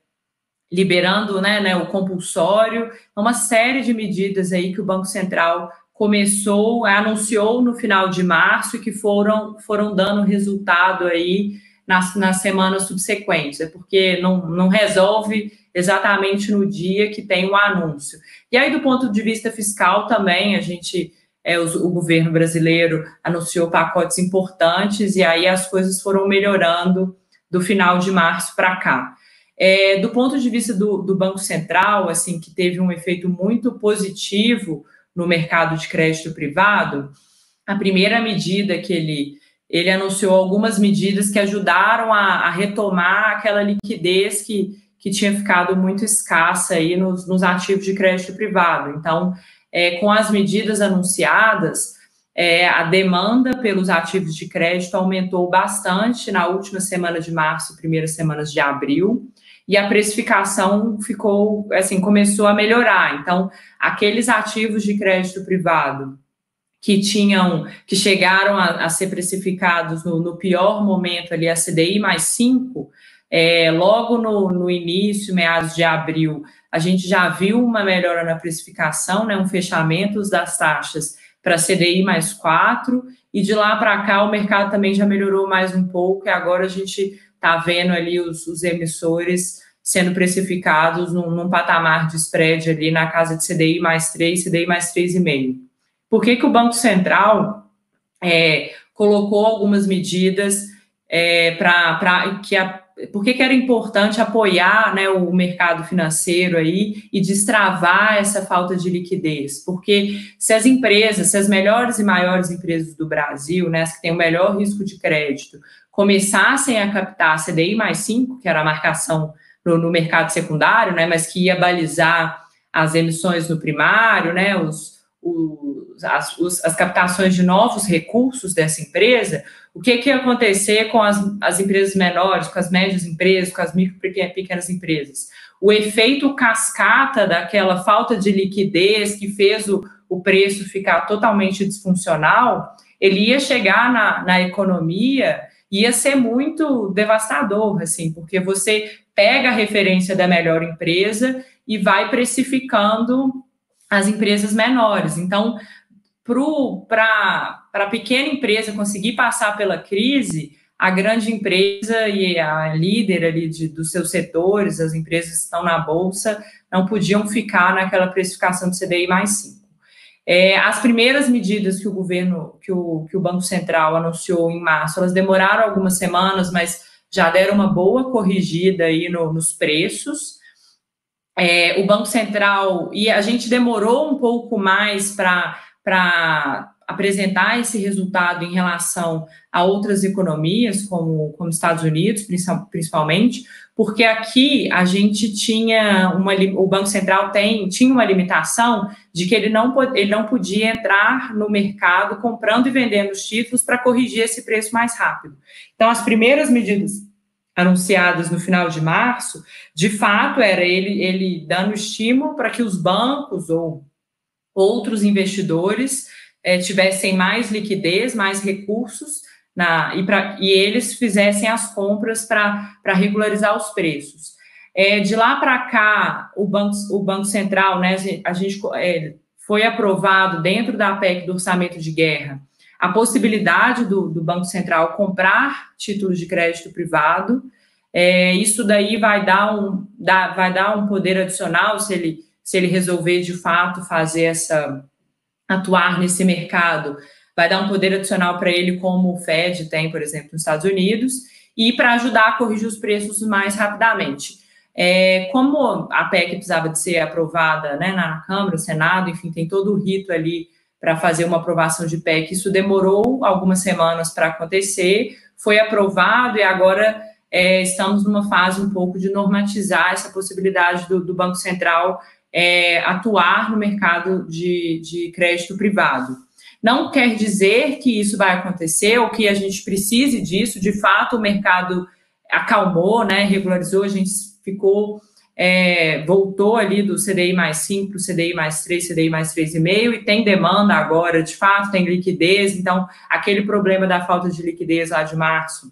liberando né, né, o compulsório, uma série de medidas aí que o Banco Central começou, anunciou no final de março e que foram, foram dando resultado aí nas, nas semanas subsequentes, é porque não, não resolve exatamente no dia que tem o anúncio. E aí, do ponto de vista fiscal, também a gente, é, o, o governo brasileiro anunciou pacotes importantes e aí as coisas foram melhorando do final de março para cá. É, do ponto de vista do, do Banco Central, assim, que teve um efeito muito positivo no mercado de crédito privado, a primeira medida que ele, ele anunciou algumas medidas que ajudaram a, a retomar aquela liquidez que, que tinha ficado muito escassa aí nos, nos ativos de crédito privado. Então, é, com as medidas anunciadas, é, a demanda pelos ativos de crédito aumentou bastante na última semana de março, primeiras semanas de abril e a precificação ficou, assim, começou a melhorar. Então, aqueles ativos de crédito privado que tinham, que chegaram a, a ser precificados no, no, pior momento ali, a CDI mais 5, é, logo no, no início, meados de abril, a gente já viu uma melhora na precificação, né, um fechamento das taxas para CDI mais 4, e de lá para cá o mercado também já melhorou mais um pouco, e agora a gente está vendo ali os, os, emissores sendo precificados num, num, patamar de spread ali na casa de CDI mais 3, CDI mais 3,5. Por que, que o Banco Central é, colocou algumas medidas é, para que a por que, que, era importante apoiar né, o mercado financeiro aí e destravar essa falta de liquidez? Porque se as empresas, se as melhores e maiores empresas do Brasil, né, as que têm o melhor risco de crédito, começassem a captar CDI mais 5, que era a marcação no, no, mercado secundário, né, mas que ia balizar as emissões no primário, né, os, os, as, os, as captações de novos recursos dessa empresa, o que, que ia acontecer com as, as empresas menores, com as médias empresas, com as micro e pequenas empresas? O efeito cascata daquela falta de liquidez que fez o, o preço ficar totalmente disfuncional, ele ia chegar na, na economia ia ser muito devastador, assim, porque você pega a referência da melhor empresa e vai precificando as empresas menores. Então, para a pequena empresa conseguir passar pela crise, a grande empresa e a líder ali de, dos seus setores, as empresas que estão na bolsa, não podiam ficar naquela precificação de CDI mais 5. É, as primeiras medidas que o governo, que o, que o Banco Central anunciou em março, elas demoraram algumas semanas, mas já deram uma boa corrigida aí no, nos preços. É, o Banco Central, e a gente demorou um pouco mais para apresentar esse resultado em relação a outras economias, como, como Estados Unidos, principalmente, porque aqui a gente tinha uma, o Banco Central tem, tinha uma limitação de que ele não, ele não podia entrar no mercado comprando e vendendo os títulos para corrigir esse preço mais rápido. Então, as primeiras medidas anunciadas no final de março, de fato, era ele, ele dando estímulo para que os bancos ou outros investidores é, tivessem mais liquidez, mais recursos, na, e, pra, e eles fizessem as compras para regularizar os preços. É, de lá para cá, o Banco, o Banco Central, né, a gente é, foi aprovado dentro da PEC do orçamento de guerra a possibilidade do, do Banco Central comprar títulos de crédito privado. É, isso daí vai dar, um, dá, vai dar um poder adicional se ele, se ele resolver de fato fazer essa, atuar nesse mercado, vai dar um poder adicional para ele, como o Fed tem, por exemplo, nos Estados Unidos, e para ajudar a corrigir os preços mais rapidamente. É, como a PEC precisava de ser aprovada né, na Câmara, Senado, enfim, tem todo o rito ali para fazer uma aprovação de PEC, isso demorou algumas semanas para acontecer, foi aprovado e agora é, estamos numa fase um pouco de normatizar essa possibilidade do, do Banco Central é, atuar no mercado de, de crédito privado. Não quer dizer que isso vai acontecer ou que a gente precise disso. De fato, o mercado acalmou, né, regularizou, a gente ficou, é, voltou ali do CDI mais 5 para o CDI mais 3, CDI mais 3,5 e tem demanda agora, de fato, tem liquidez. Então, aquele problema da falta de liquidez lá de março,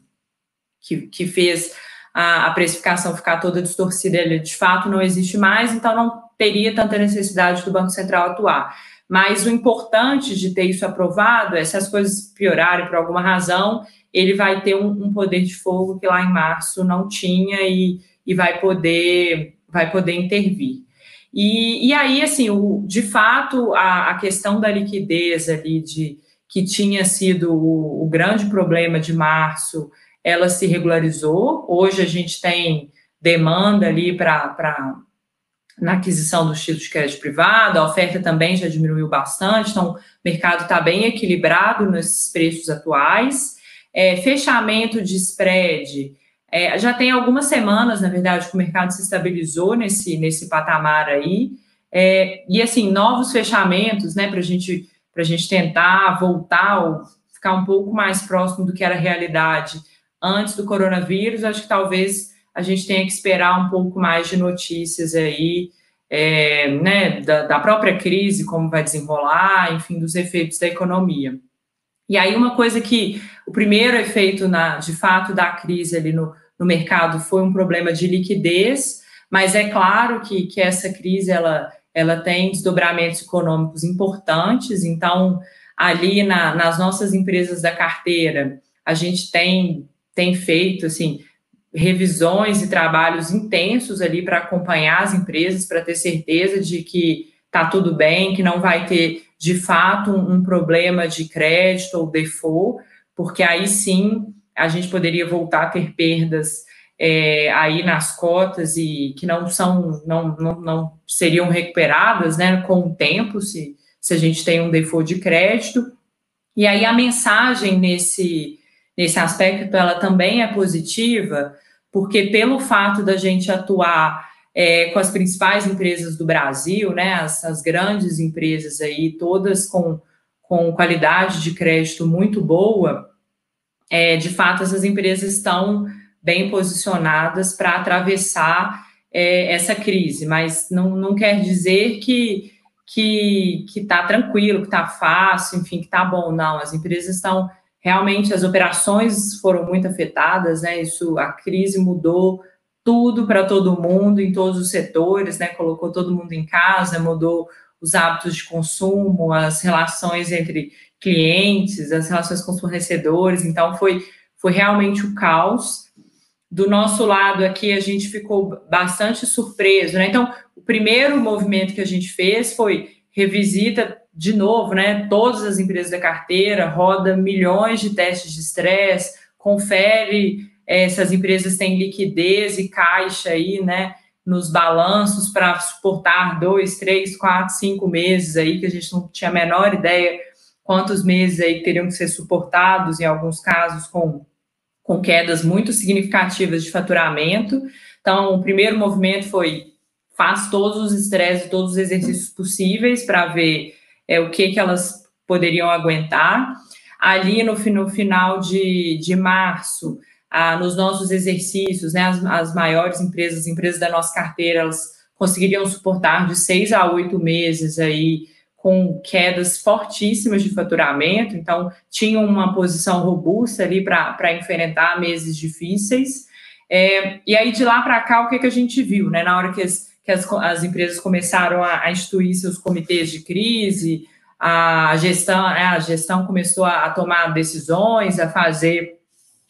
que, que fez a, a precificação ficar toda distorcida, ele de fato não existe mais, então não teria tanta necessidade do Banco Central atuar. Mas o importante de ter isso aprovado é se as coisas piorarem por alguma razão, ele vai ter um, um poder de fogo que lá em março não tinha e, e vai poder vai poder intervir. E, e aí, assim, o, de fato, a, a questão da liquidez ali, de, que tinha sido o, o grande problema de março, ela se regularizou. Hoje a gente tem demanda ali para na aquisição dos títulos de crédito privado, a oferta também já diminuiu bastante, então o mercado está bem equilibrado nesses preços atuais. É, fechamento de spread, é, já tem algumas semanas, na verdade, que o mercado se estabilizou nesse, nesse patamar aí, é, e assim, novos fechamentos, né, para gente, a gente tentar voltar ou ficar um pouco mais próximo do que era a realidade antes do coronavírus, acho que talvez a gente tenha que esperar um pouco mais de notícias aí, é, né, da, da, própria crise, como vai desenrolar, enfim, dos efeitos da economia. E aí, uma coisa que o primeiro efeito, na, de fato, da crise ali no, no mercado foi um problema de liquidez, mas é claro que, que essa crise ela, ela tem desdobramentos econômicos importantes, então, ali na, nas nossas empresas da carteira, a gente tem, tem feito, assim, revisões e trabalhos intensos ali para acompanhar as empresas, para ter certeza de que está tudo bem, que não vai ter de fato um, problema de crédito ou default, porque aí sim a gente poderia voltar a ter perdas é, aí nas cotas e que não são, não, não, não seriam recuperadas né, com o tempo, se, se a gente tem um default de crédito. E aí a mensagem nesse, nesse aspecto ela também é positiva, porque pelo fato da gente atuar é, com as principais empresas do Brasil, né, as, as, grandes empresas aí, todas com, com qualidade de crédito muito boa, é, de fato, essas empresas estão bem posicionadas para atravessar é, essa crise, mas não, não quer dizer que que está tranquilo, que está fácil, enfim, que está bom, não. As empresas estão realmente, as operações foram muito afetadas, né? Isso, a crise mudou tudo para todo mundo, em todos os setores, né? Colocou todo mundo em casa, mudou os hábitos de consumo, as relações entre clientes, as relações com os fornecedores. Então, foi, foi realmente o caos. Do nosso lado aqui, a gente ficou bastante surpreso, né? Então, o primeiro movimento que a gente fez foi revisita de novo, né? Todas as empresas da carteira, roda milhões de testes de estresse, confere é, se as empresas têm liquidez e caixa aí, né? Nos balanços para suportar dois, três, quatro, cinco meses aí, que a gente não tinha a menor ideia quantos meses aí teriam que ser suportados, em alguns casos com com quedas muito significativas de faturamento. Então, o primeiro movimento foi faz todos os estresses, todos os exercícios possíveis para ver é, o que, que elas poderiam aguentar. Ali no, no final de, de março, ah, nos nossos exercícios, né, as, as maiores empresas, as empresas da nossa carteira, elas conseguiriam suportar de seis a oito meses aí com quedas fortíssimas de faturamento, então tinham uma posição robusta ali para enfrentar meses difíceis. É, e aí, de lá para cá, o que, que a gente viu, né? Na hora que as, que as, as empresas começaram a, a, instituir seus comitês de crise, a gestão, né, a gestão começou a, a tomar decisões, a fazer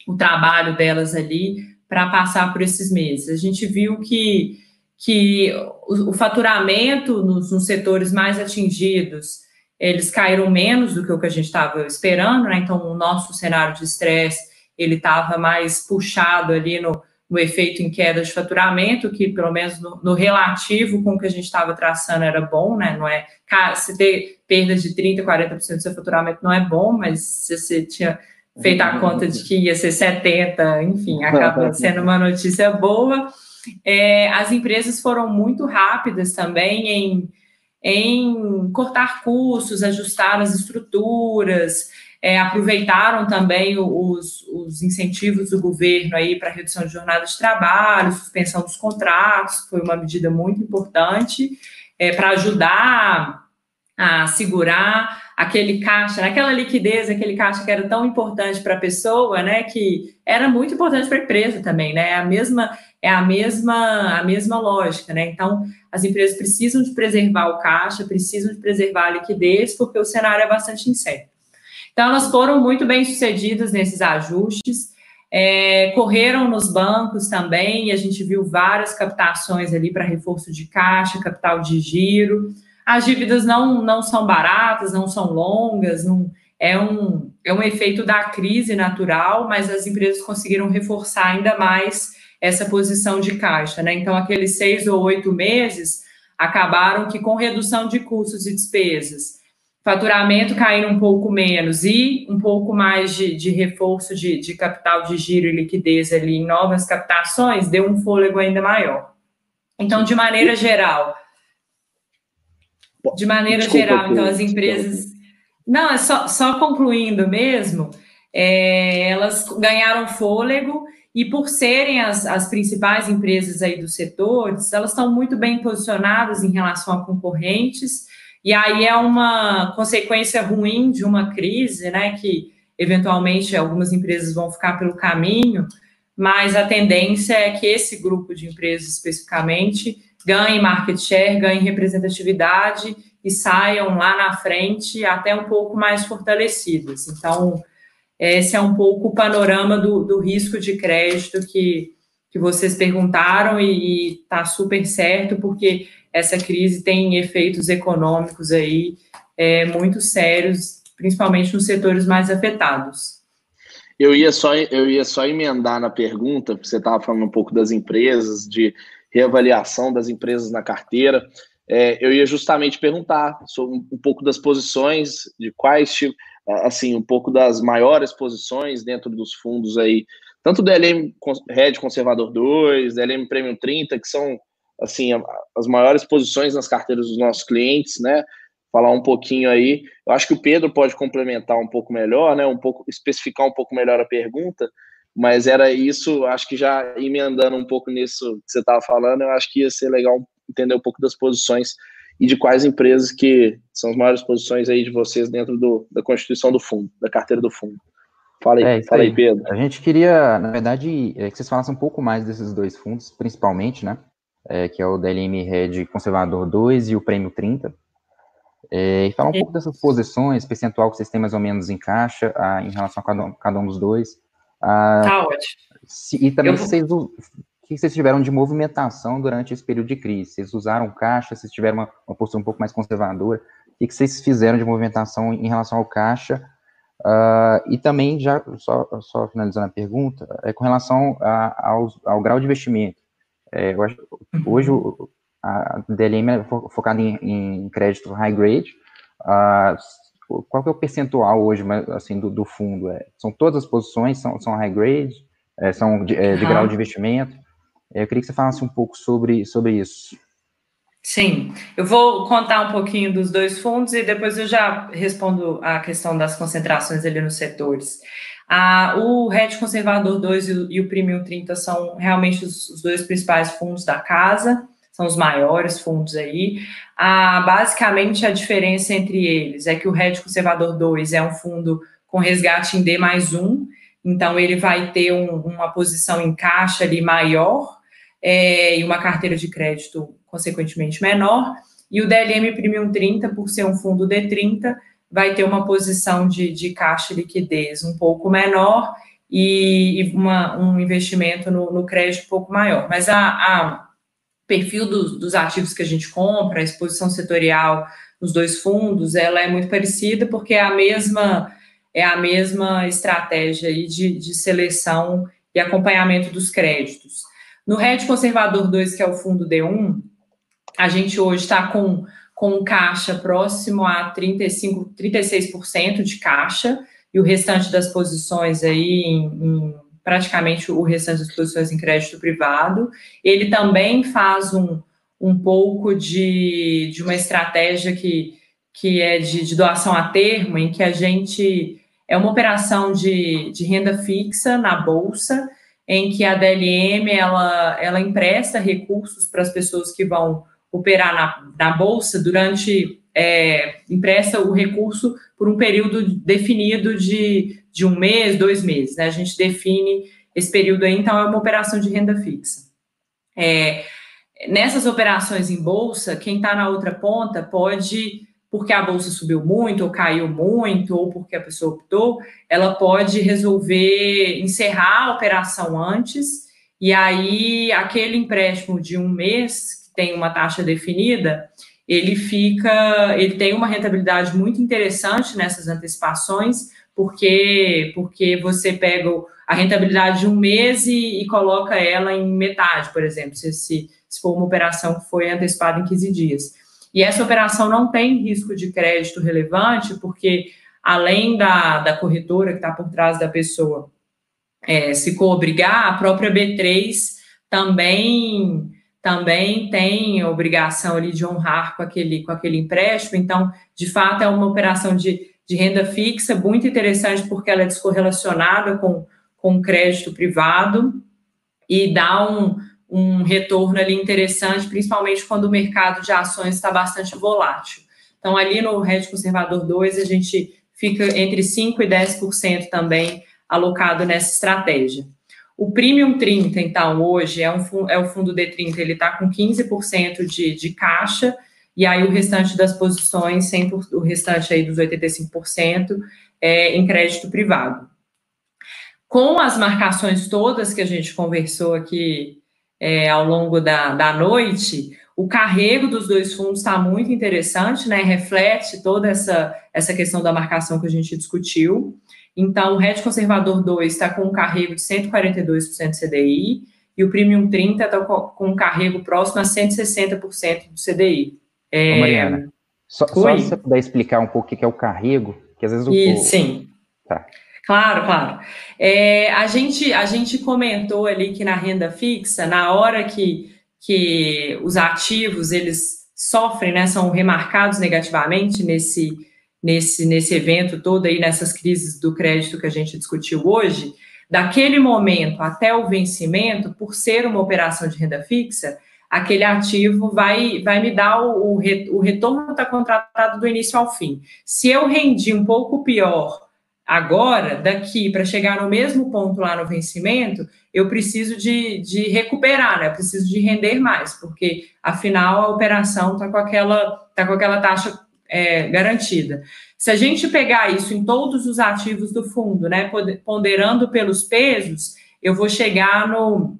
o trabalho delas ali para passar por esses meses. A gente viu que que o, o faturamento nos, nos, setores mais atingidos, eles caíram menos do que o que a gente estava esperando, né? Então, o nosso cenário de estresse, ele estava mais puxado ali no, no efeito em queda de faturamento, que pelo menos no, no relativo com o que a gente estava traçando era bom, né? Não é se ter perda de 30%, 40% do seu faturamento não é bom, mas se você tinha feito a conta de que ia ser 70%, enfim, acaba sendo uma notícia boa. É, as empresas foram muito rápidas também em, em cortar custos, ajustar as estruturas, é, aproveitaram também os, os incentivos do governo aí para redução de jornada de trabalho, suspensão dos contratos, foi uma medida muito importante é, para ajudar a segurar aquele caixa, aquela liquidez, aquele caixa que era tão importante para a pessoa, né? Que era muito importante para a empresa também, né? É a mesma é a mesma a mesma lógica, né? Então as empresas precisam de preservar o caixa, precisam de preservar a liquidez, porque o cenário é bastante incerto. Então elas foram muito bem sucedidas nesses ajustes. É, correram nos bancos também, e a gente viu várias captações ali para reforço de caixa, capital de giro. As dívidas não, não são baratas, não são longas, não, é, um, é um efeito da crise natural, mas as empresas conseguiram reforçar ainda mais essa posição de caixa. Né? Então, aqueles seis ou oito meses acabaram que, com redução de custos e despesas, faturamento caindo um pouco menos e um pouco mais de, de reforço de, de capital de giro e liquidez ali em novas captações, deu um fôlego ainda maior. Então, de maneira geral, de maneira Desculpa, geral, então as empresas. Não, é só, só concluindo mesmo, é, elas ganharam fôlego e por serem as, as principais empresas aí dos setores, elas estão muito bem posicionadas em relação a concorrentes, e aí é uma consequência ruim de uma crise, né? Que eventualmente algumas empresas vão ficar pelo caminho, mas a tendência é que esse grupo de empresas especificamente ganhem market share, ganhem representatividade e saiam lá na frente até um pouco mais fortalecidas. Então, esse é um pouco o panorama do, do risco de crédito que, que vocês perguntaram e está super certo, porque essa crise tem efeitos econômicos aí é, muito sérios, principalmente nos setores mais afetados. Eu ia só, eu ia só emendar na pergunta, porque você estava falando um pouco das empresas, de reavaliação das empresas na carteira. É, eu ia justamente perguntar sobre um, pouco das posições, de quais assim, um pouco das maiores posições dentro dos fundos aí, tanto do LM Red Conservador 2, do LM Premium 30, que são assim as maiores posições nas carteiras dos nossos clientes, né? falar um pouquinho aí. Eu acho que o Pedro pode complementar um pouco melhor, né? Um pouco especificar um pouco melhor a pergunta, mas era isso, acho que já emendando um pouco nisso que você estava falando, eu acho que ia ser legal entender um pouco das posições e de quais empresas que são as maiores posições aí de vocês dentro do, da constituição do fundo, da carteira do fundo. Fala aí, é, fala aí, Pedro. A gente queria, na verdade, é, que vocês falassem um pouco mais desses dois fundos, principalmente, né? É, que é o DLM Red Conservador 2 e o Prêmio 30. É, e falar um pouco dessas posições, percentual que vocês têm mais ou menos em caixa a, em relação a cada um, cada um dos dois. A, tá ótimo. Se, e também vocês, o que vocês tiveram de movimentação durante esse período de crise? Vocês usaram caixa, vocês tiveram uma, uma postura um pouco mais conservadora? O que vocês fizeram de movimentação em relação ao caixa? Uh, e também, já só, só, finalizando a pergunta, é com relação a, ao, ao, grau de investimento. É, hoje, hoje a DLM é focada em, em crédito high grade. Uh, qual que é o percentual hoje, assim, do, do fundo? É, são todas as posições são, são high grade, é, são de, é, de grau de investimento. É, eu queria que você falasse um pouco sobre, sobre isso. Sim, eu vou contar um pouquinho dos dois fundos e depois eu já respondo a questão das concentrações ali nos setores. Ah, o RED Conservador 2 e o, e o Premium 30 são realmente os, os dois principais fundos da casa são os maiores fundos aí. Ah, basicamente, a diferença entre eles é que o Red Conservador 2 é um fundo com resgate em D mais um, então ele vai ter um, uma posição em caixa ali maior é, e uma carteira de crédito consequentemente menor. E o DLM Premium 30, por ser um fundo D30, vai ter uma posição de, de caixa e liquidez um pouco menor e, uma, um investimento no, no, crédito um pouco maior. Mas a, a perfil do, dos ativos que a gente compra, a exposição setorial nos dois fundos, ela é muito parecida porque é a mesma é a mesma estratégia aí de, de seleção e acompanhamento dos créditos. No RED Conservador 2, que é o fundo D1, a gente hoje está com, com caixa próximo a 35, 36% de caixa, e o restante das posições aí em, em praticamente o restante das posições em crédito privado. Ele também faz um, um pouco de, de uma estratégia que, que é de, de doação a termo, em que a gente é uma operação de, de renda fixa na bolsa, em que a DLM ela, ela empresta recursos para as pessoas que vão operar na, na bolsa durante é, empresta o recurso por um período definido de, de um mês, dois meses. Né? A gente define esse período aí, então é uma operação de renda fixa. É, nessas operações em bolsa, quem está na outra ponta pode, porque a bolsa subiu muito, ou caiu muito, ou porque a pessoa optou, ela pode resolver encerrar a operação antes, e aí aquele empréstimo de um mês, tem uma taxa definida, ele fica, ele tem uma rentabilidade muito interessante nessas antecipações, porque porque você pega a rentabilidade de um mês e, e coloca ela em metade, por exemplo, se, se, se for uma operação que foi antecipada em 15 dias. E essa operação não tem risco de crédito relevante, porque além da, da corretora que está por trás da pessoa é, se coobrigar, a própria B3 também também tem obrigação ali de honrar com aquele, com aquele empréstimo. Então, de fato, é uma operação de, de renda fixa muito interessante porque ela é descorrelacionada com, com crédito privado e dá um, um retorno ali interessante, principalmente quando o mercado de ações está bastante volátil. Então, ali no Red Conservador 2, a gente fica entre 5% e 10% também alocado nessa estratégia. O Premium 30, então, hoje é, um, é o fundo D30, ele está com 15% de, de caixa, e aí o restante das posições, 100%, o restante aí dos 85%, é em crédito privado. Com as marcações todas que a gente conversou aqui é, ao longo da, da noite, o carrego dos dois fundos está muito interessante, né? Reflete toda essa, essa questão da marcação que a gente discutiu. Então, o RED Conservador 2 está com um carrego de 142% CDI e o Premium 30 está com um carrego próximo a 160% do CDI. É... Ô Mariana, só, só se você puder explicar um pouco o que é o carrego, que às vezes o... E, sim. Tá. Claro, claro. É, a, gente, a gente comentou ali que na renda fixa, na hora que, que os ativos eles sofrem, né, são remarcados negativamente nesse, nesse, nesse evento todo aí, nessas crises do crédito que a gente discutiu hoje, daquele momento até o vencimento, por ser uma operação de renda fixa, aquele ativo vai, vai me dar o, o retorno está contratado do início ao fim. Se eu rendi um pouco pior agora, daqui para chegar no mesmo ponto lá no vencimento, eu preciso de, de recuperar, né? Eu preciso de render mais, porque afinal a operação está com aquela tá com aquela taxa é, garantida. Se a gente pegar isso em todos os ativos do fundo, né, ponderando pelos pesos, eu vou chegar no,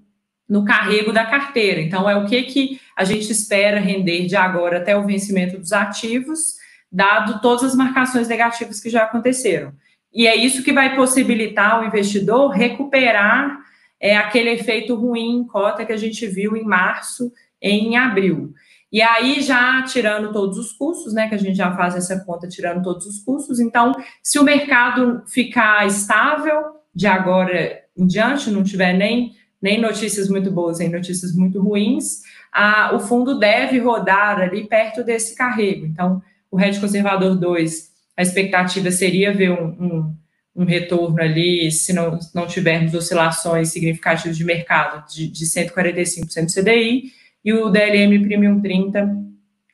no carrego da carteira. Então, é o que, que a gente espera render de agora até o vencimento dos ativos, dado todas as marcações negativas que já aconteceram. E é isso que vai possibilitar o investidor recuperar é, aquele efeito ruim em cota que a gente viu em março, em abril. E aí, já tirando todos os custos, né, que a gente já faz essa conta tirando todos os custos, então, se o mercado ficar estável de agora em diante, não tiver nem, nem notícias muito boas, nem notícias muito ruins, a, o fundo deve rodar ali perto desse carrego. Então, o RED Conservador 2, a expectativa seria ver um, um, um retorno ali, se não, não tivermos oscilações significativas de mercado, de, de 145% do CDI, e o DLM Premium 30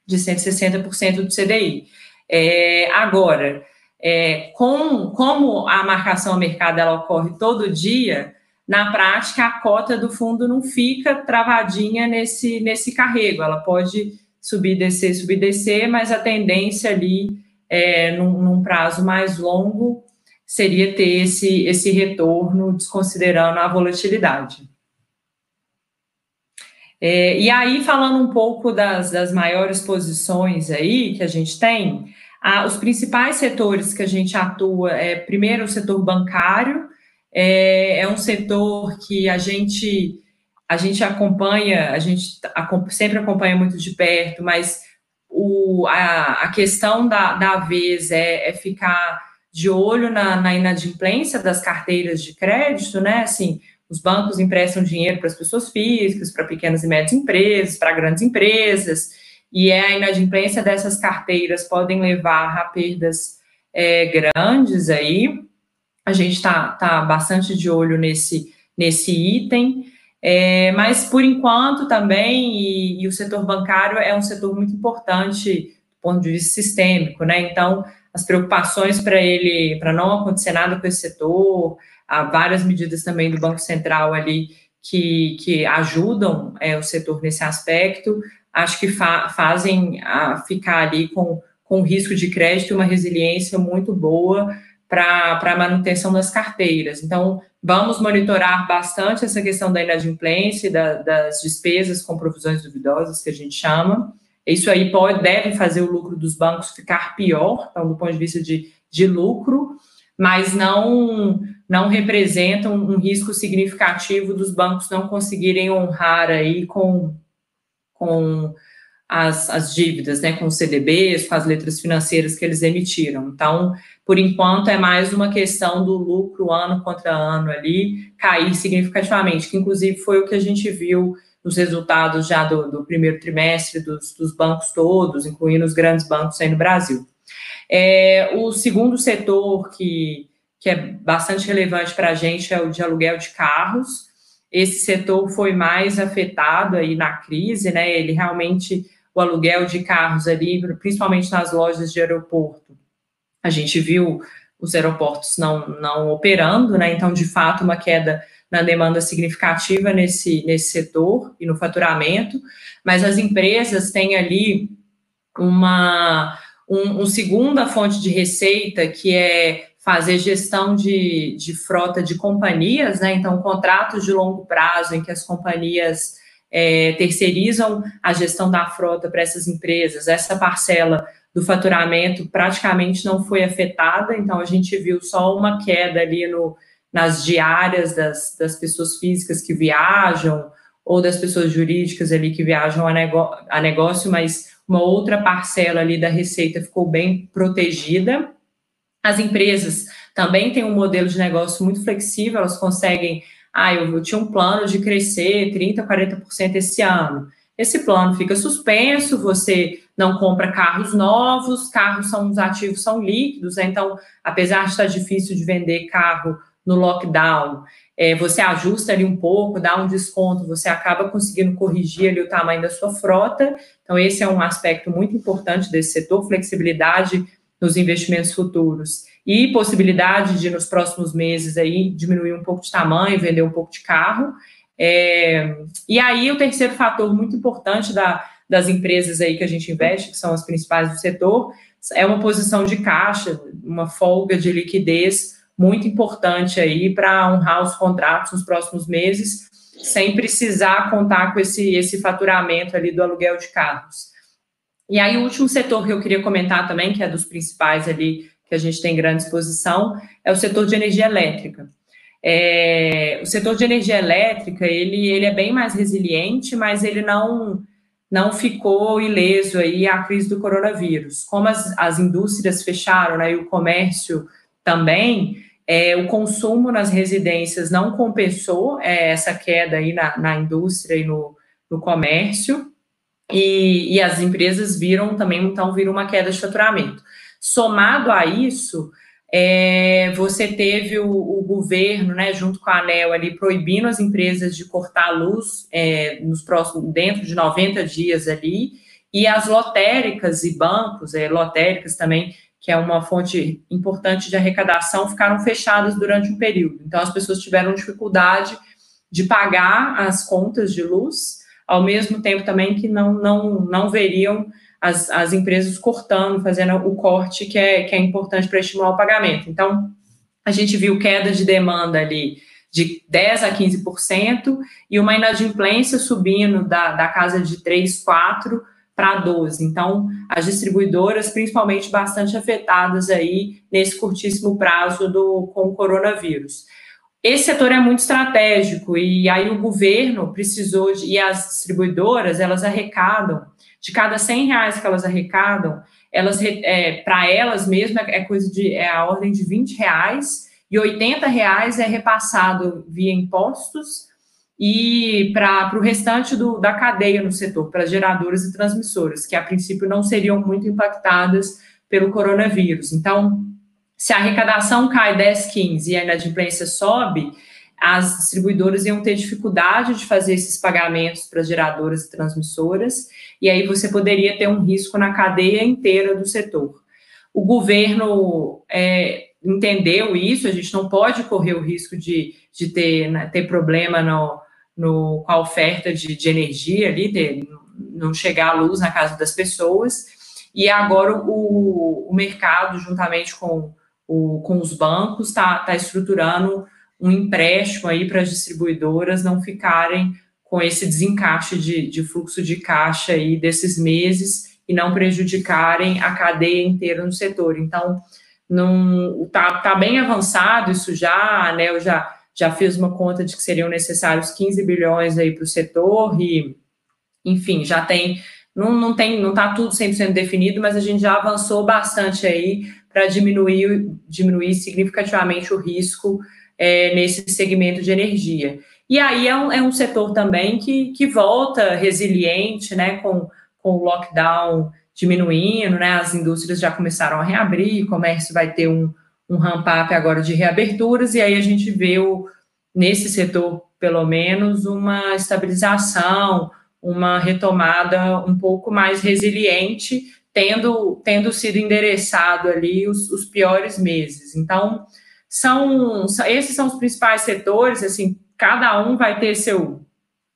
de 160% do CDI. É, agora, é, com, como a marcação ao mercado ela ocorre todo dia, na prática a cota do fundo não fica travadinha nesse, nesse carrego, ela pode subir, descer, subir, descer, mas a tendência ali, é, num, num prazo mais longo, seria ter esse, esse retorno, desconsiderando a volatilidade. É, e aí, falando um pouco das, das maiores posições aí que a gente tem, a, os principais setores que a gente atua é, primeiro, o setor bancário, é, é um setor que a gente, a gente acompanha, a gente sempre acompanha muito de perto, mas o, a, a questão da, da vez é, é ficar de olho na, na inadimplência das carteiras de crédito, né? Assim, os bancos emprestam dinheiro para as pessoas físicas, para pequenas e médias empresas, para grandes empresas, e é a inadimplência dessas carteiras podem levar a perdas é, grandes aí. A gente está tá bastante de olho nesse, nesse item, é, mas por enquanto também, e, e, o setor bancário é um setor muito importante do ponto de vista sistêmico, né? Então, as preocupações para ele, para não acontecer nada com esse setor, várias medidas também do Banco Central ali que, que ajudam é, o setor nesse aspecto, acho que fa fazem a ficar ali com, com risco de crédito e uma resiliência muito boa para a manutenção das carteiras. Então, vamos monitorar bastante essa questão da inadimplência, da, das despesas com provisões duvidosas, que a gente chama. Isso aí pode, deve fazer o lucro dos bancos ficar pior, então, do ponto de vista de, de lucro, mas não não representam um risco significativo dos bancos não conseguirem honrar aí com, com as, as dívidas, né, com os CDBs, com as letras financeiras que eles emitiram. Então, por enquanto, é mais uma questão do lucro ano contra ano ali cair significativamente, que inclusive foi o que a gente viu nos resultados já do, do primeiro trimestre dos, dos, bancos todos, incluindo os grandes bancos aí no Brasil. É, o segundo setor que que é bastante relevante para a gente é o de aluguel de carros. Esse setor foi mais afetado aí na crise, né? Ele realmente, o aluguel de carros ali, principalmente nas lojas de aeroporto, a gente viu os aeroportos não, não operando, né? Então, de fato, uma queda na demanda significativa nesse, nesse setor e no faturamento, mas as empresas têm ali uma um, um segunda fonte de receita que é fazer gestão de, de frota de companhias, né? Então, contratos de longo prazo em que as companhias é, terceirizam a gestão da frota para essas empresas. Essa parcela do faturamento praticamente não foi afetada, então a gente viu só uma queda ali no, nas diárias das, das pessoas físicas que viajam ou das pessoas jurídicas ali que viajam a, nego, a negócio, mas uma outra parcela ali da receita ficou bem protegida. As empresas também têm um modelo de negócio muito flexível, elas conseguem, ah, eu, tinha um plano de crescer 30%, 40% esse ano. esse plano fica suspenso, você não compra carros novos, carros são os ativos são líquidos, né? então, apesar de estar difícil de vender carro no lockdown, é, você ajusta ali um pouco, dá um desconto, você acaba conseguindo corrigir ali o tamanho da sua frota. Então, esse é um aspecto muito importante desse setor, flexibilidade nos investimentos futuros e possibilidade de, nos próximos meses, aí, diminuir um pouco de tamanho, vender um pouco de carro. É, e aí, o terceiro fator muito importante da, das empresas aí que a gente investe, que são as principais do setor, é uma posição de caixa, uma folga de liquidez muito importante aí para honrar os contratos nos próximos meses, sem precisar contar com esse, esse faturamento ali do aluguel de carros. E aí, o último setor que eu queria comentar também, que é dos principais ali que a gente tem grande exposição, é o setor de energia elétrica. É, o setor de energia elétrica, ele, ele é bem mais resiliente, mas ele não, não ficou ileso aí à crise do coronavírus. Como as, as indústrias fecharam, né, e o comércio também, é, o consumo nas residências não compensou é, essa queda aí na, na indústria e no, no comércio, e, e, as empresas viram também, então, viram uma queda de faturamento. Somado a isso, é, você teve o, o, governo, né, junto com a ANEL ali, proibindo as empresas de cortar a luz é, nos próximos, dentro de 90 dias ali, e as lotéricas e bancos, é, lotéricas também, que é uma fonte importante de arrecadação, ficaram fechadas durante um período. Então, as pessoas tiveram dificuldade de pagar as contas de luz, ao mesmo tempo também que não, não, não veriam as, as empresas cortando, fazendo o corte que é, que é importante para estimular o pagamento. Então, a gente viu queda de demanda ali de 10% a 15% e uma inadimplência subindo da, da casa de 3, 4 para 12. Então, as distribuidoras, principalmente, bastante afetadas aí nesse curtíssimo prazo do com o coronavírus. Esse setor é muito estratégico e aí o governo precisou de, e as distribuidoras elas arrecadam de cada 100 reais que elas arrecadam, elas é, para elas mesmas é coisa de é a ordem de 20 reais e 80 reais é repassado via impostos e para o restante do, da cadeia no setor, para geradoras e transmissoras, que a princípio não seriam muito impactadas pelo coronavírus. Então, se a arrecadação cai 10, 15 e a inadimplência sobe, as distribuidoras iam ter dificuldade de fazer esses pagamentos para as geradoras e transmissoras, e aí você poderia ter um risco na cadeia inteira do setor. O governo é, entendeu isso, a gente não pode correr o risco de, de ter, né, ter problema no, no, com a oferta de, de energia ali, não chegar a luz na casa das pessoas, e agora o, o mercado, juntamente com, o, com os bancos, está tá estruturando um empréstimo aí para as distribuidoras não ficarem com esse desencaixe de, de fluxo de caixa aí desses meses e não prejudicarem a cadeia inteira no setor. Então, não tá, tá bem avançado isso já, a ANEL já, já fez uma conta de que seriam necessários 15 bilhões aí para o setor e, enfim, já tem, não, não tem, não está tudo 100% definido, mas a gente já avançou bastante aí para diminuir, diminuir significativamente o risco é, nesse segmento de energia. E aí é um, é um setor também que, que volta resiliente, né, com, com o lockdown diminuindo, né, as indústrias já começaram a reabrir, o comércio vai ter um, um ramp-up agora de reaberturas, e aí a gente vê o, nesse setor, pelo menos, uma estabilização, uma retomada um pouco mais resiliente, tendo, tendo sido endereçado ali os, os piores meses. Então, são, esses são os principais setores, assim, cada um vai ter seu,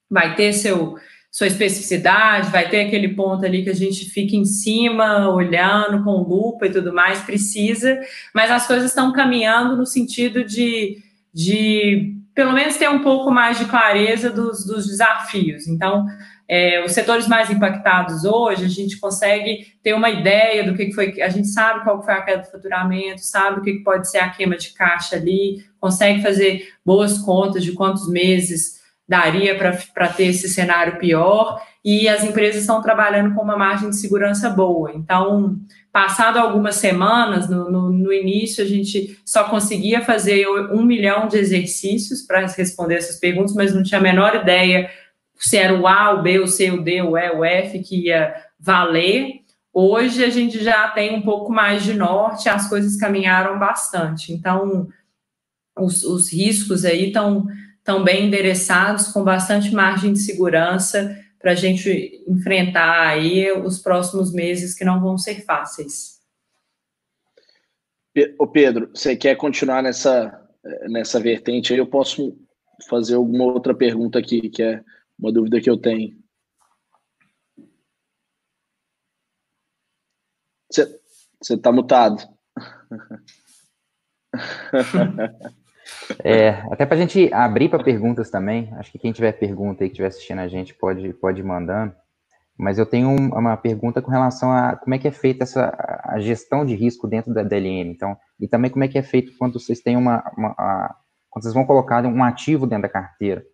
vai ter seu, sua especificidade, vai ter aquele ponto ali que a gente fica em cima, olhando com lupa e tudo mais, precisa, mas as coisas estão caminhando no sentido de, de pelo menos ter um pouco mais de clareza dos, dos desafios. Então, é, os setores mais impactados hoje, a gente consegue ter uma ideia do que, foi, a gente sabe qual foi a queda do faturamento, sabe o que, que pode ser a queima de caixa ali, consegue fazer boas contas de quantos meses daria para ter esse cenário pior, e as empresas estão trabalhando com uma margem de segurança boa. Então, passado algumas semanas, no, no, no início, a gente só conseguia fazer um milhão de exercícios para responder essas perguntas, mas não tinha a menor ideia se era o A, o B, o C, o D, o E, o F que ia valer. Hoje a gente já tem um pouco mais de norte, as coisas caminharam bastante. Então, os, os riscos aí estão tão bem endereçados, com bastante margem de segurança para a gente enfrentar aí os próximos meses que não vão ser fáceis. O Pedro, você quer continuar nessa, nessa vertente aí? Eu posso fazer alguma outra pergunta aqui, que é uma dúvida que eu tenho. Você está mutado. É, até para a gente abrir para perguntas também, acho que quem tiver pergunta que estiver assistindo a gente pode, pode ir mandando. Mas eu tenho uma pergunta com relação a como é que é feita essa a gestão de risco dentro da DLM. Então, e também como é que é feito quando vocês têm uma, uma a, quando vocês vão colocar um ativo dentro da carteira.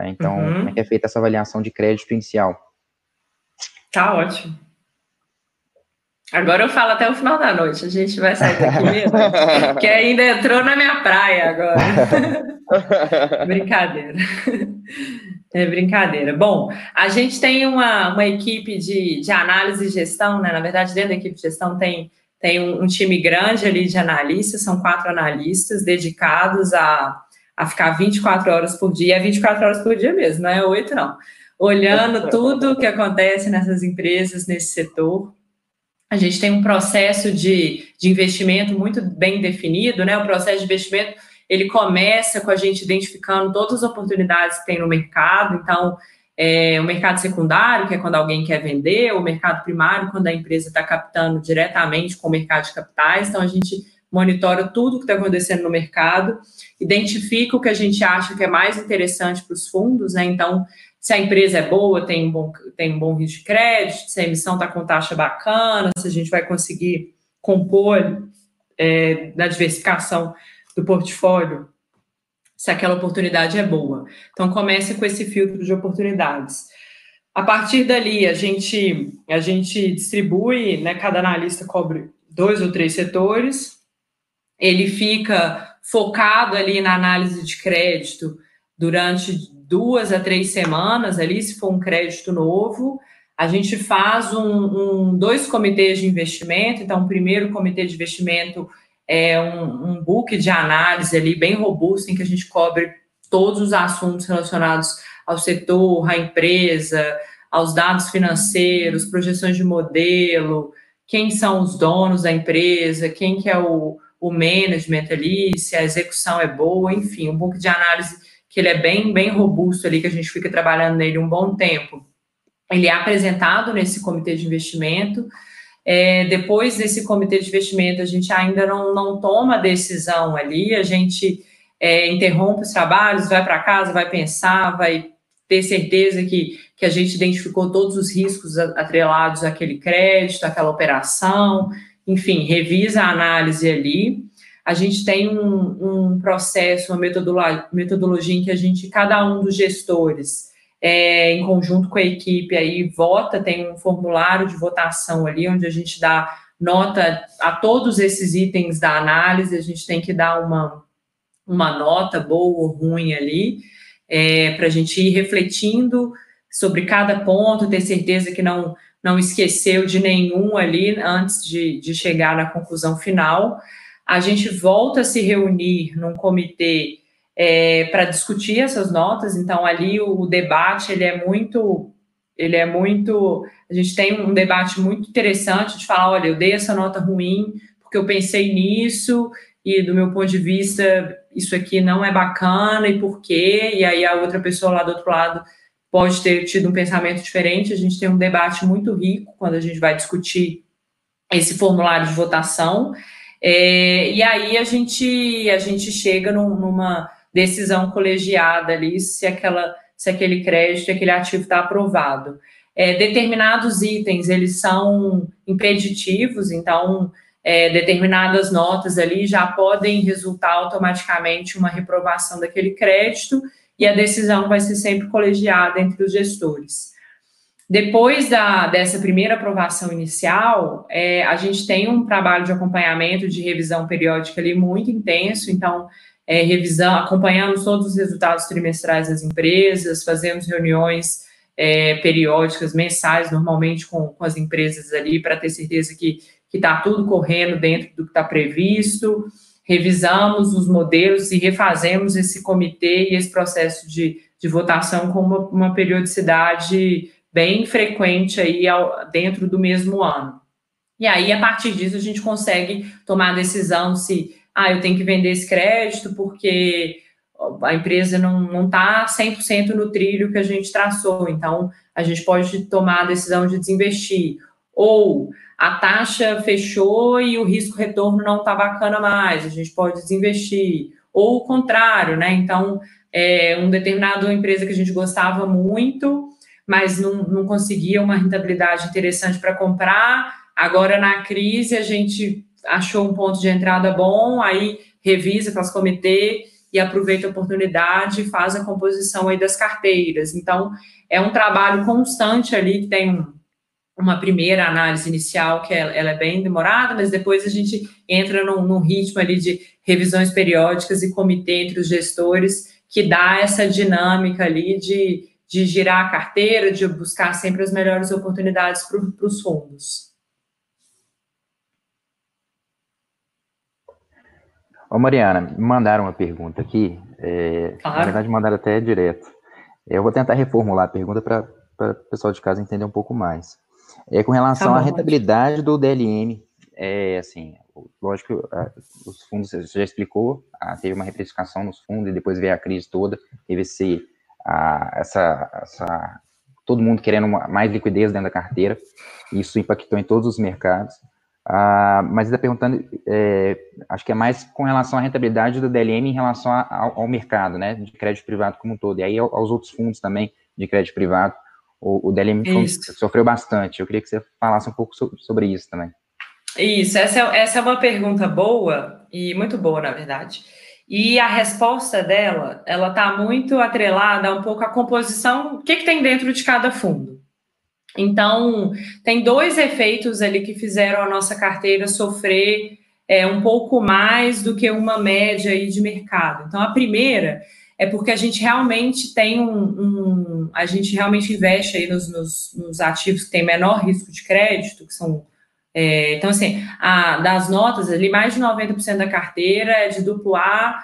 É, então, uhum. como é que é feita essa avaliação de crédito inicial? Tá ótimo. Agora eu falo até o final da noite, a gente vai sair daqui mesmo, que ainda entrou na minha praia agora. brincadeira. É brincadeira. Bom, a gente tem uma, uma equipe de, de análise e gestão, né? Na verdade, dentro da equipe de gestão tem, tem um, um time grande ali de analistas, são quatro analistas dedicados a, a ficar 24 horas por dia, é 24 horas por dia mesmo, não é oito não. Olhando tudo o que acontece nessas empresas, nesse setor, a gente tem um processo de, de investimento muito bem definido, né? O processo de investimento ele começa com a gente identificando todas as oportunidades que tem no mercado. Então, é, o mercado secundário, que é quando alguém quer vender, o mercado primário, quando a empresa está captando diretamente com o mercado de capitais. Então, a gente monitora tudo o que está acontecendo no mercado, identifica o que a gente acha que é mais interessante para os fundos, né? Então, se a empresa é boa, tem um bom, tem um bom risco de crédito, se a emissão está com taxa bacana, se a gente vai conseguir compor é, na diversificação do portfólio, se aquela oportunidade é boa. Então, comece com esse filtro de oportunidades. A partir dali, a gente, a gente distribui, né, cada analista cobre dois ou três setores, ele fica focado ali na análise de crédito durante duas a três semanas ali, se for um crédito novo. A gente faz um, um dois comitês de investimento. Então, o primeiro comitê de investimento é um, um book de análise ali bem robusto, em que a gente cobre todos os assuntos relacionados ao setor, à empresa, aos dados financeiros, projeções de modelo, quem são os donos da empresa, quem que é o, o management ali, se a execução é boa, enfim, um book de análise que ele é bem, bem robusto ali, que a gente fica trabalhando nele um bom tempo. Ele é apresentado nesse comitê de investimento. É, depois desse comitê de investimento, a gente ainda não, não toma decisão ali, a gente é, interrompe os trabalhos, vai para casa, vai pensar, vai ter certeza que, que a gente identificou todos os riscos atrelados àquele crédito, àquela operação, enfim, revisa a análise ali. A gente tem um, um processo, uma metodologia, metodologia em que a gente, cada um dos gestores, é, em conjunto com a equipe, aí vota, tem um formulário de votação ali, onde a gente dá nota a todos esses itens da análise, a gente tem que dar uma, uma nota boa ou ruim ali, é, para a gente ir refletindo sobre cada ponto, ter certeza que não, não esqueceu de nenhum ali antes de, de chegar na conclusão final a gente volta a se reunir num comitê é, para discutir essas notas. Então ali o, o, debate ele é muito, ele é muito, a gente tem um debate muito interessante de falar, olha, eu dei essa nota ruim porque eu pensei nisso e do meu ponto de vista isso aqui não é bacana e por quê? E aí a outra pessoa lá do outro lado pode ter tido um pensamento diferente. A gente tem um debate muito rico quando a gente vai discutir esse formulário de votação. É, e aí a gente, a gente chega num, numa decisão colegiada ali se, aquela, se aquele crédito, aquele ativo está aprovado. É, determinados itens, eles são impeditivos, então é, determinadas notas ali já podem resultar automaticamente uma reprovação daquele crédito e a decisão vai ser sempre colegiada entre os gestores. Depois da, dessa primeira aprovação inicial, é, a gente tem um trabalho de acompanhamento, de revisão periódica ali muito intenso, então é, revisão, acompanhamos todos os resultados trimestrais das empresas, fazemos reuniões é, periódicas, mensais, normalmente com, com as empresas ali, para ter certeza que está tudo correndo dentro do que está previsto. Revisamos os modelos e refazemos esse comitê e esse processo de, de votação com uma, uma periodicidade bem frequente aí ao, dentro do mesmo ano. E aí, a partir disso, a gente consegue tomar a decisão se ah, eu tenho que vender esse crédito porque a empresa não está 100% no trilho que a gente traçou, então a gente pode tomar a decisão de desinvestir. Ou a taxa fechou e o risco-retorno não está bacana mais, a gente pode desinvestir. Ou o contrário, né? Então, é, um determinado empresa que a gente gostava muito, mas não, não conseguia uma rentabilidade interessante para comprar, agora na crise a gente achou um ponto de entrada bom, aí revisa, faz comitê e aproveita a oportunidade e faz a composição aí das carteiras. Então, é um trabalho constante ali que tem uma primeira análise inicial que ela, ela é bem demorada, mas depois a gente entra num, num, ritmo ali de revisões periódicas e comitê entre os gestores que dá essa dinâmica ali de, de girar a carteira, de buscar sempre as melhores oportunidades para os fundos. Ô Mariana, me mandaram uma pergunta aqui, é, claro. na verdade mandaram até direto. Eu vou tentar reformular a pergunta para o pessoal de casa entender um pouco mais. É com relação tá à rentabilidade do DLM, é assim, lógico, os fundos, você já explicou, teve uma reprecificação nos fundos e depois veio a crise toda, teve esse, a, essa, essa, todo mundo querendo mais liquidez dentro da carteira, isso impactou em todos os mercados. Uh, mas está perguntando, é, acho que é mais com relação à rentabilidade do DLM em relação a, ao, ao, mercado, né, de crédito privado como um todo, e aí aos outros fundos também de crédito privado, o, o DLM isso. sofreu bastante. Eu queria que você falasse um pouco so, sobre isso também. Isso, essa é, essa é uma pergunta boa, e muito boa, na verdade. E a resposta dela, ela está muito atrelada um pouco à composição, o que, que tem dentro de cada fundo. Então, tem dois efeitos ali que fizeram a nossa carteira sofrer é, um pouco mais do que uma média aí de mercado. Então, a primeira é porque a gente realmente tem um, um a gente realmente investe aí nos, nos, nos, ativos que têm menor risco de crédito, que são é, então assim, a, das notas ali mais de 90% da carteira é de duplo A,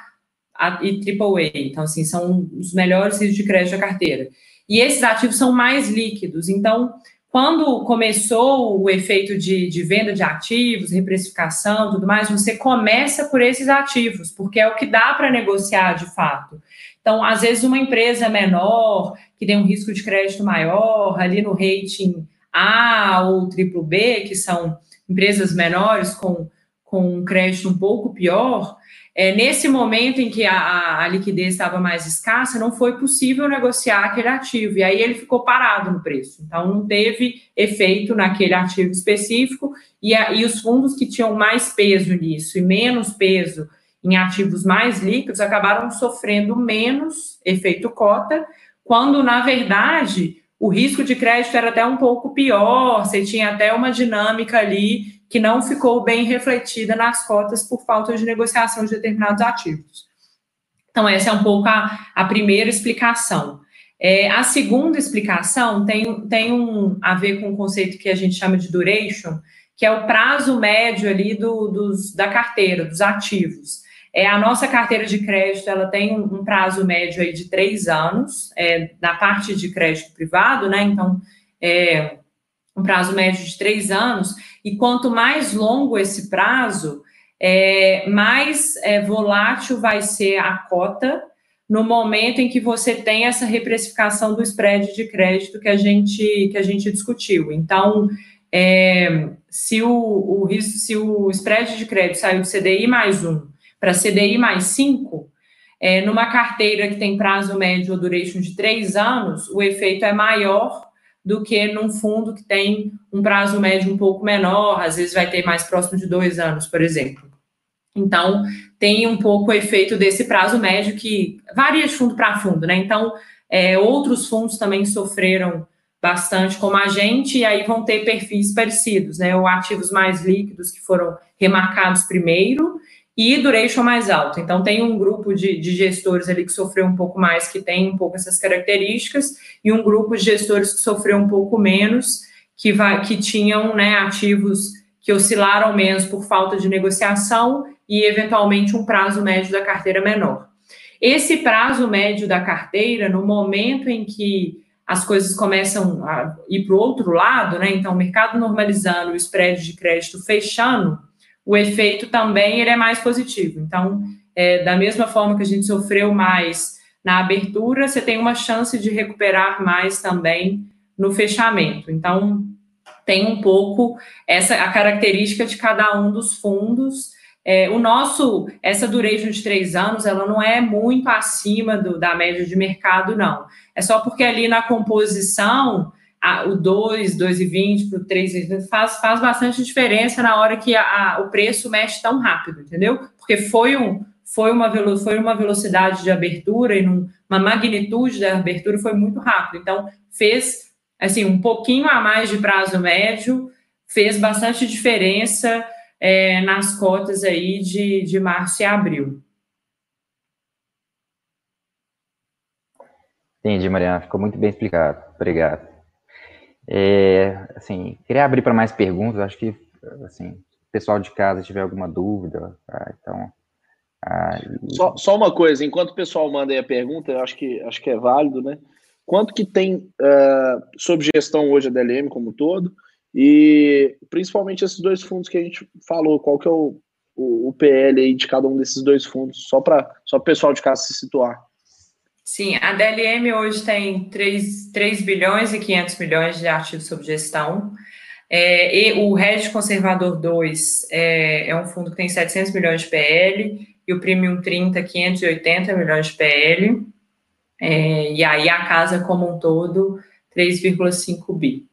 e AAA, então assim, são os melhores riscos de crédito da carteira. E esses ativos são mais líquidos. Então, quando começou o efeito de, de venda de ativos, reprecificação, tudo mais, você começa por esses ativos, porque é o que dá para negociar de fato. Então, às vezes, uma empresa menor, que tem um risco de crédito maior, ali no rating A ou triplo B, que são empresas menores com, com um crédito um pouco pior, é, nesse momento em que a, a, liquidez estava mais escassa, não foi possível negociar aquele ativo, e aí ele ficou parado no preço. Então, não teve efeito naquele ativo específico, e, a, e os fundos que tinham mais peso nisso e menos peso em ativos mais líquidos acabaram sofrendo menos efeito cota, quando, na verdade, o risco de crédito era até um pouco pior, você tinha até uma dinâmica ali que não ficou bem refletida nas cotas por falta de negociação de determinados ativos. Então, essa é um pouco a, a primeira explicação. É, a segunda explicação tem, tem um, a ver com o um conceito que a gente chama de duration, que é o prazo médio ali do, dos, da carteira, dos ativos. É, a nossa carteira de crédito ela tem um, um prazo médio aí de três anos, é, na parte de crédito privado, né? Então, é, um prazo médio de três anos, e quanto mais longo esse prazo, é, mais é, volátil vai ser a cota no momento em que você tem essa reprecificação do spread de crédito que a gente, que a gente discutiu. Então, é, se, o, o, se o spread de crédito saiu de CDI mais um para CDI mais cinco, é, numa carteira que tem prazo médio ou duration de três anos, o efeito é maior do que num fundo que tem um prazo médio um pouco menor, às vezes vai ter mais próximo de dois anos, por exemplo. Então, tem um pouco o efeito desse prazo médio que varia de fundo para fundo, né? Então, é, outros fundos também sofreram bastante como a gente, e aí vão ter perfis parecidos, né? Ou ativos mais líquidos que foram remarcados primeiro, e duration mais alto. Então, tem um grupo de, de, gestores ali que sofreu um pouco mais, que tem um pouco essas características, e um grupo de gestores que sofreu um pouco menos, que, vai, que tinham né, ativos que oscilaram menos por falta de negociação e, eventualmente, um prazo médio da carteira menor. Esse prazo médio da carteira, no momento em que as coisas começam a ir para o outro lado, né? Então, o mercado normalizando, o spread de crédito fechando, o efeito também ele é mais positivo. Então, é, da mesma forma que a gente sofreu mais na abertura, você tem uma chance de recuperar mais também no fechamento. Então, tem um pouco essa a característica de cada um dos fundos. É, o nosso, essa duration de três anos, ela não é muito acima do, da média de mercado, não. É só porque ali na composição a, o 2, 2,20 para o 3, faz, faz bastante diferença na hora que a, a, o preço mexe tão rápido, entendeu? Porque foi, um, foi, uma, foi uma velocidade de abertura e num, uma magnitude da abertura foi muito rápido. Então, fez assim um pouquinho a mais de prazo médio, fez bastante diferença é, nas cotas aí de, de março e abril. Entendi, Mariana. Ficou muito bem explicado. Obrigado. É, assim, queria abrir para mais perguntas. Acho que, assim, o pessoal de casa tiver alguma dúvida, tá? então. Ah, só, só, uma coisa, enquanto o pessoal manda aí a pergunta, eu acho que acho que é válido, né? Quanto que tem uh, sob gestão hoje a DLM como todo? E principalmente esses dois fundos que a gente falou, qual que é o, o, o PL aí de cada um desses dois fundos, só para só o pessoal de casa se situar. Sim, a DLM hoje tem 3, 3 bilhões e 500 milhões de ativos sob gestão. É, e o Red Conservador 2 é, é, um fundo que tem 700 milhões de PL e o Premium 30, 580 milhões de PL. É, e aí a casa como um todo, 3,5 bi.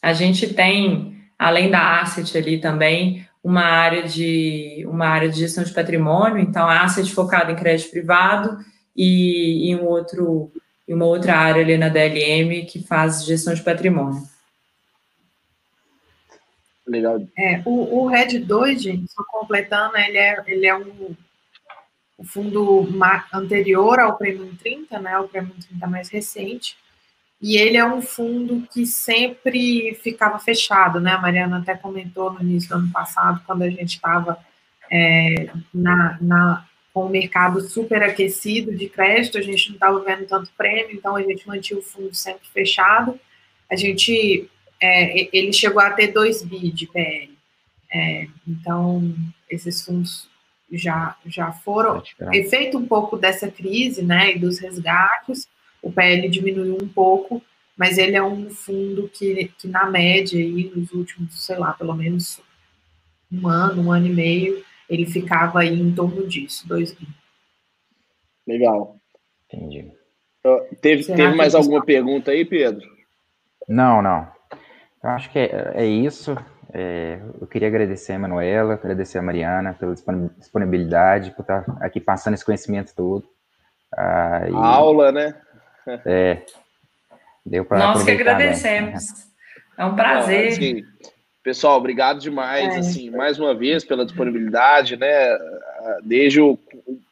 A gente tem, além da asset ali também, uma área de uma área de gestão de patrimônio, então asset focada em crédito privado e, e um outro, e uma outra área ali na DLM que faz gestão de patrimônio. Legal. É, o, o Red 2, gente, só completando, ele é, ele é um o fundo anterior ao Premium 30, né, o Premium 30 mais recente, e ele é um fundo que sempre ficava fechado, né, a Mariana até comentou no início do ano passado, quando a gente estava é, na, na, com o mercado super aquecido de crédito, a gente não estava vendo tanto prêmio, então a gente mantinha o fundo sempre fechado. A gente, é, ele chegou a ter 2 bi de PL. É, então, esses fundos já, já foram, efeito um pouco dessa crise, né, e dos resgates, o PL diminuiu um pouco, mas ele é um fundo que, que na média, aí, nos últimos, sei lá, pelo menos um ano, um ano e meio, ele ficava aí em torno disso, 2 bi. Legal. Entendi. Uh, teve teve mais alguma pergunta aí, Pedro? Não, não. Eu acho que é, é isso. É, eu queria agradecer a Manuela, agradecer a Mariana pela disponibilidade, por estar aqui passando esse conhecimento todo. Ah, e, a aula, né? É. Deu para Nós que agradecemos. Né? É um prazer. Assim, Pessoal, obrigado demais, é. assim, mais uma vez pela disponibilidade, né? Desde o,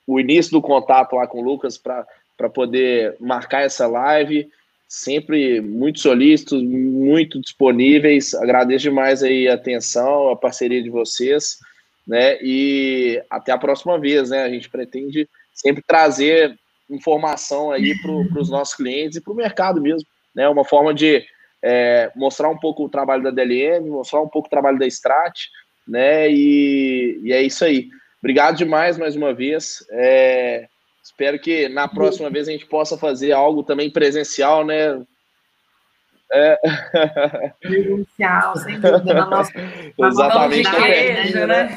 o início do contato lá com o Lucas para poder marcar essa live, sempre muito solícitos, muito disponíveis. Agradeço demais aí a atenção, a parceria de vocês, né? E até a próxima vez, né? A gente pretende sempre trazer informação aí para os nossos clientes e para o mercado mesmo, né? Uma forma de é, mostrar um pouco o trabalho da DLM, mostrar um pouco o trabalho da Strat, né? E, e é isso aí. Obrigado demais mais uma vez. É, espero que na próxima vez a gente possa fazer algo também presencial, né? É. Presencial, sem dúvida. Na nossa, Exatamente. Pão de queijo, né?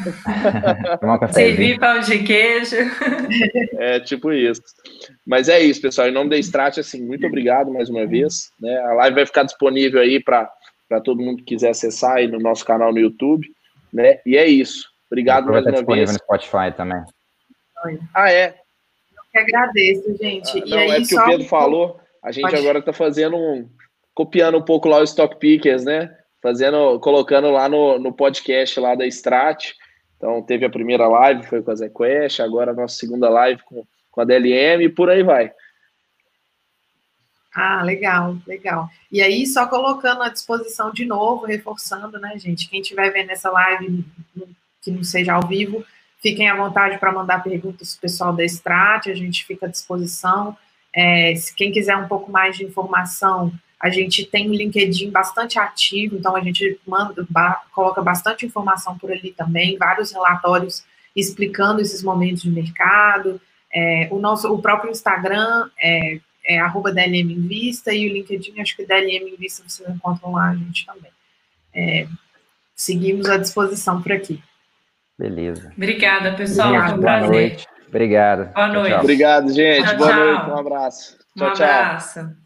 Servir pão de queijo. É tipo isso. Mas é isso, pessoal. Em nome da Strat, assim, muito obrigado mais uma vez. Né? A live vai ficar disponível aí para todo mundo que quiser acessar aí no nosso canal no YouTube. Né? E é isso. Obrigado mais uma disponível vez. no Spotify também. Ah, é? Eu que agradeço, gente. Ah, não, e aí, é que o Pedro falou. A gente Pode... agora está fazendo um copiando um pouco lá o Stock Pickers, né? Fazendo, colocando lá no, no podcast lá da Strat. Então, teve a primeira live, foi com a ZQuest, agora a nossa segunda live com, com a DLM e por aí vai. Ah, legal, legal. E aí, só colocando à disposição de novo, reforçando, né, gente? Quem estiver vendo essa live, que não seja ao vivo, fiquem à vontade para mandar perguntas para o pessoal da Strat, a gente fica à disposição. É, se quem quiser um pouco mais de informação, a gente tem um LinkedIn bastante ativo, então a gente manda, ba, coloca bastante informação por ali também, vários relatórios explicando esses momentos de mercado. É, o nosso, o próprio Instagram é é arroba DLM em Vista, e o LinkedIn, acho que DLM em Vista vocês encontram lá a gente também. É, seguimos à disposição por aqui. Beleza. Obrigada, pessoal. Obrigado. Foi um prazer. Boa noite. Obrigado. Boa noite. Obrigado, gente. Tchau, Boa tchau. noite. Um abraço. Tchau, um abraço.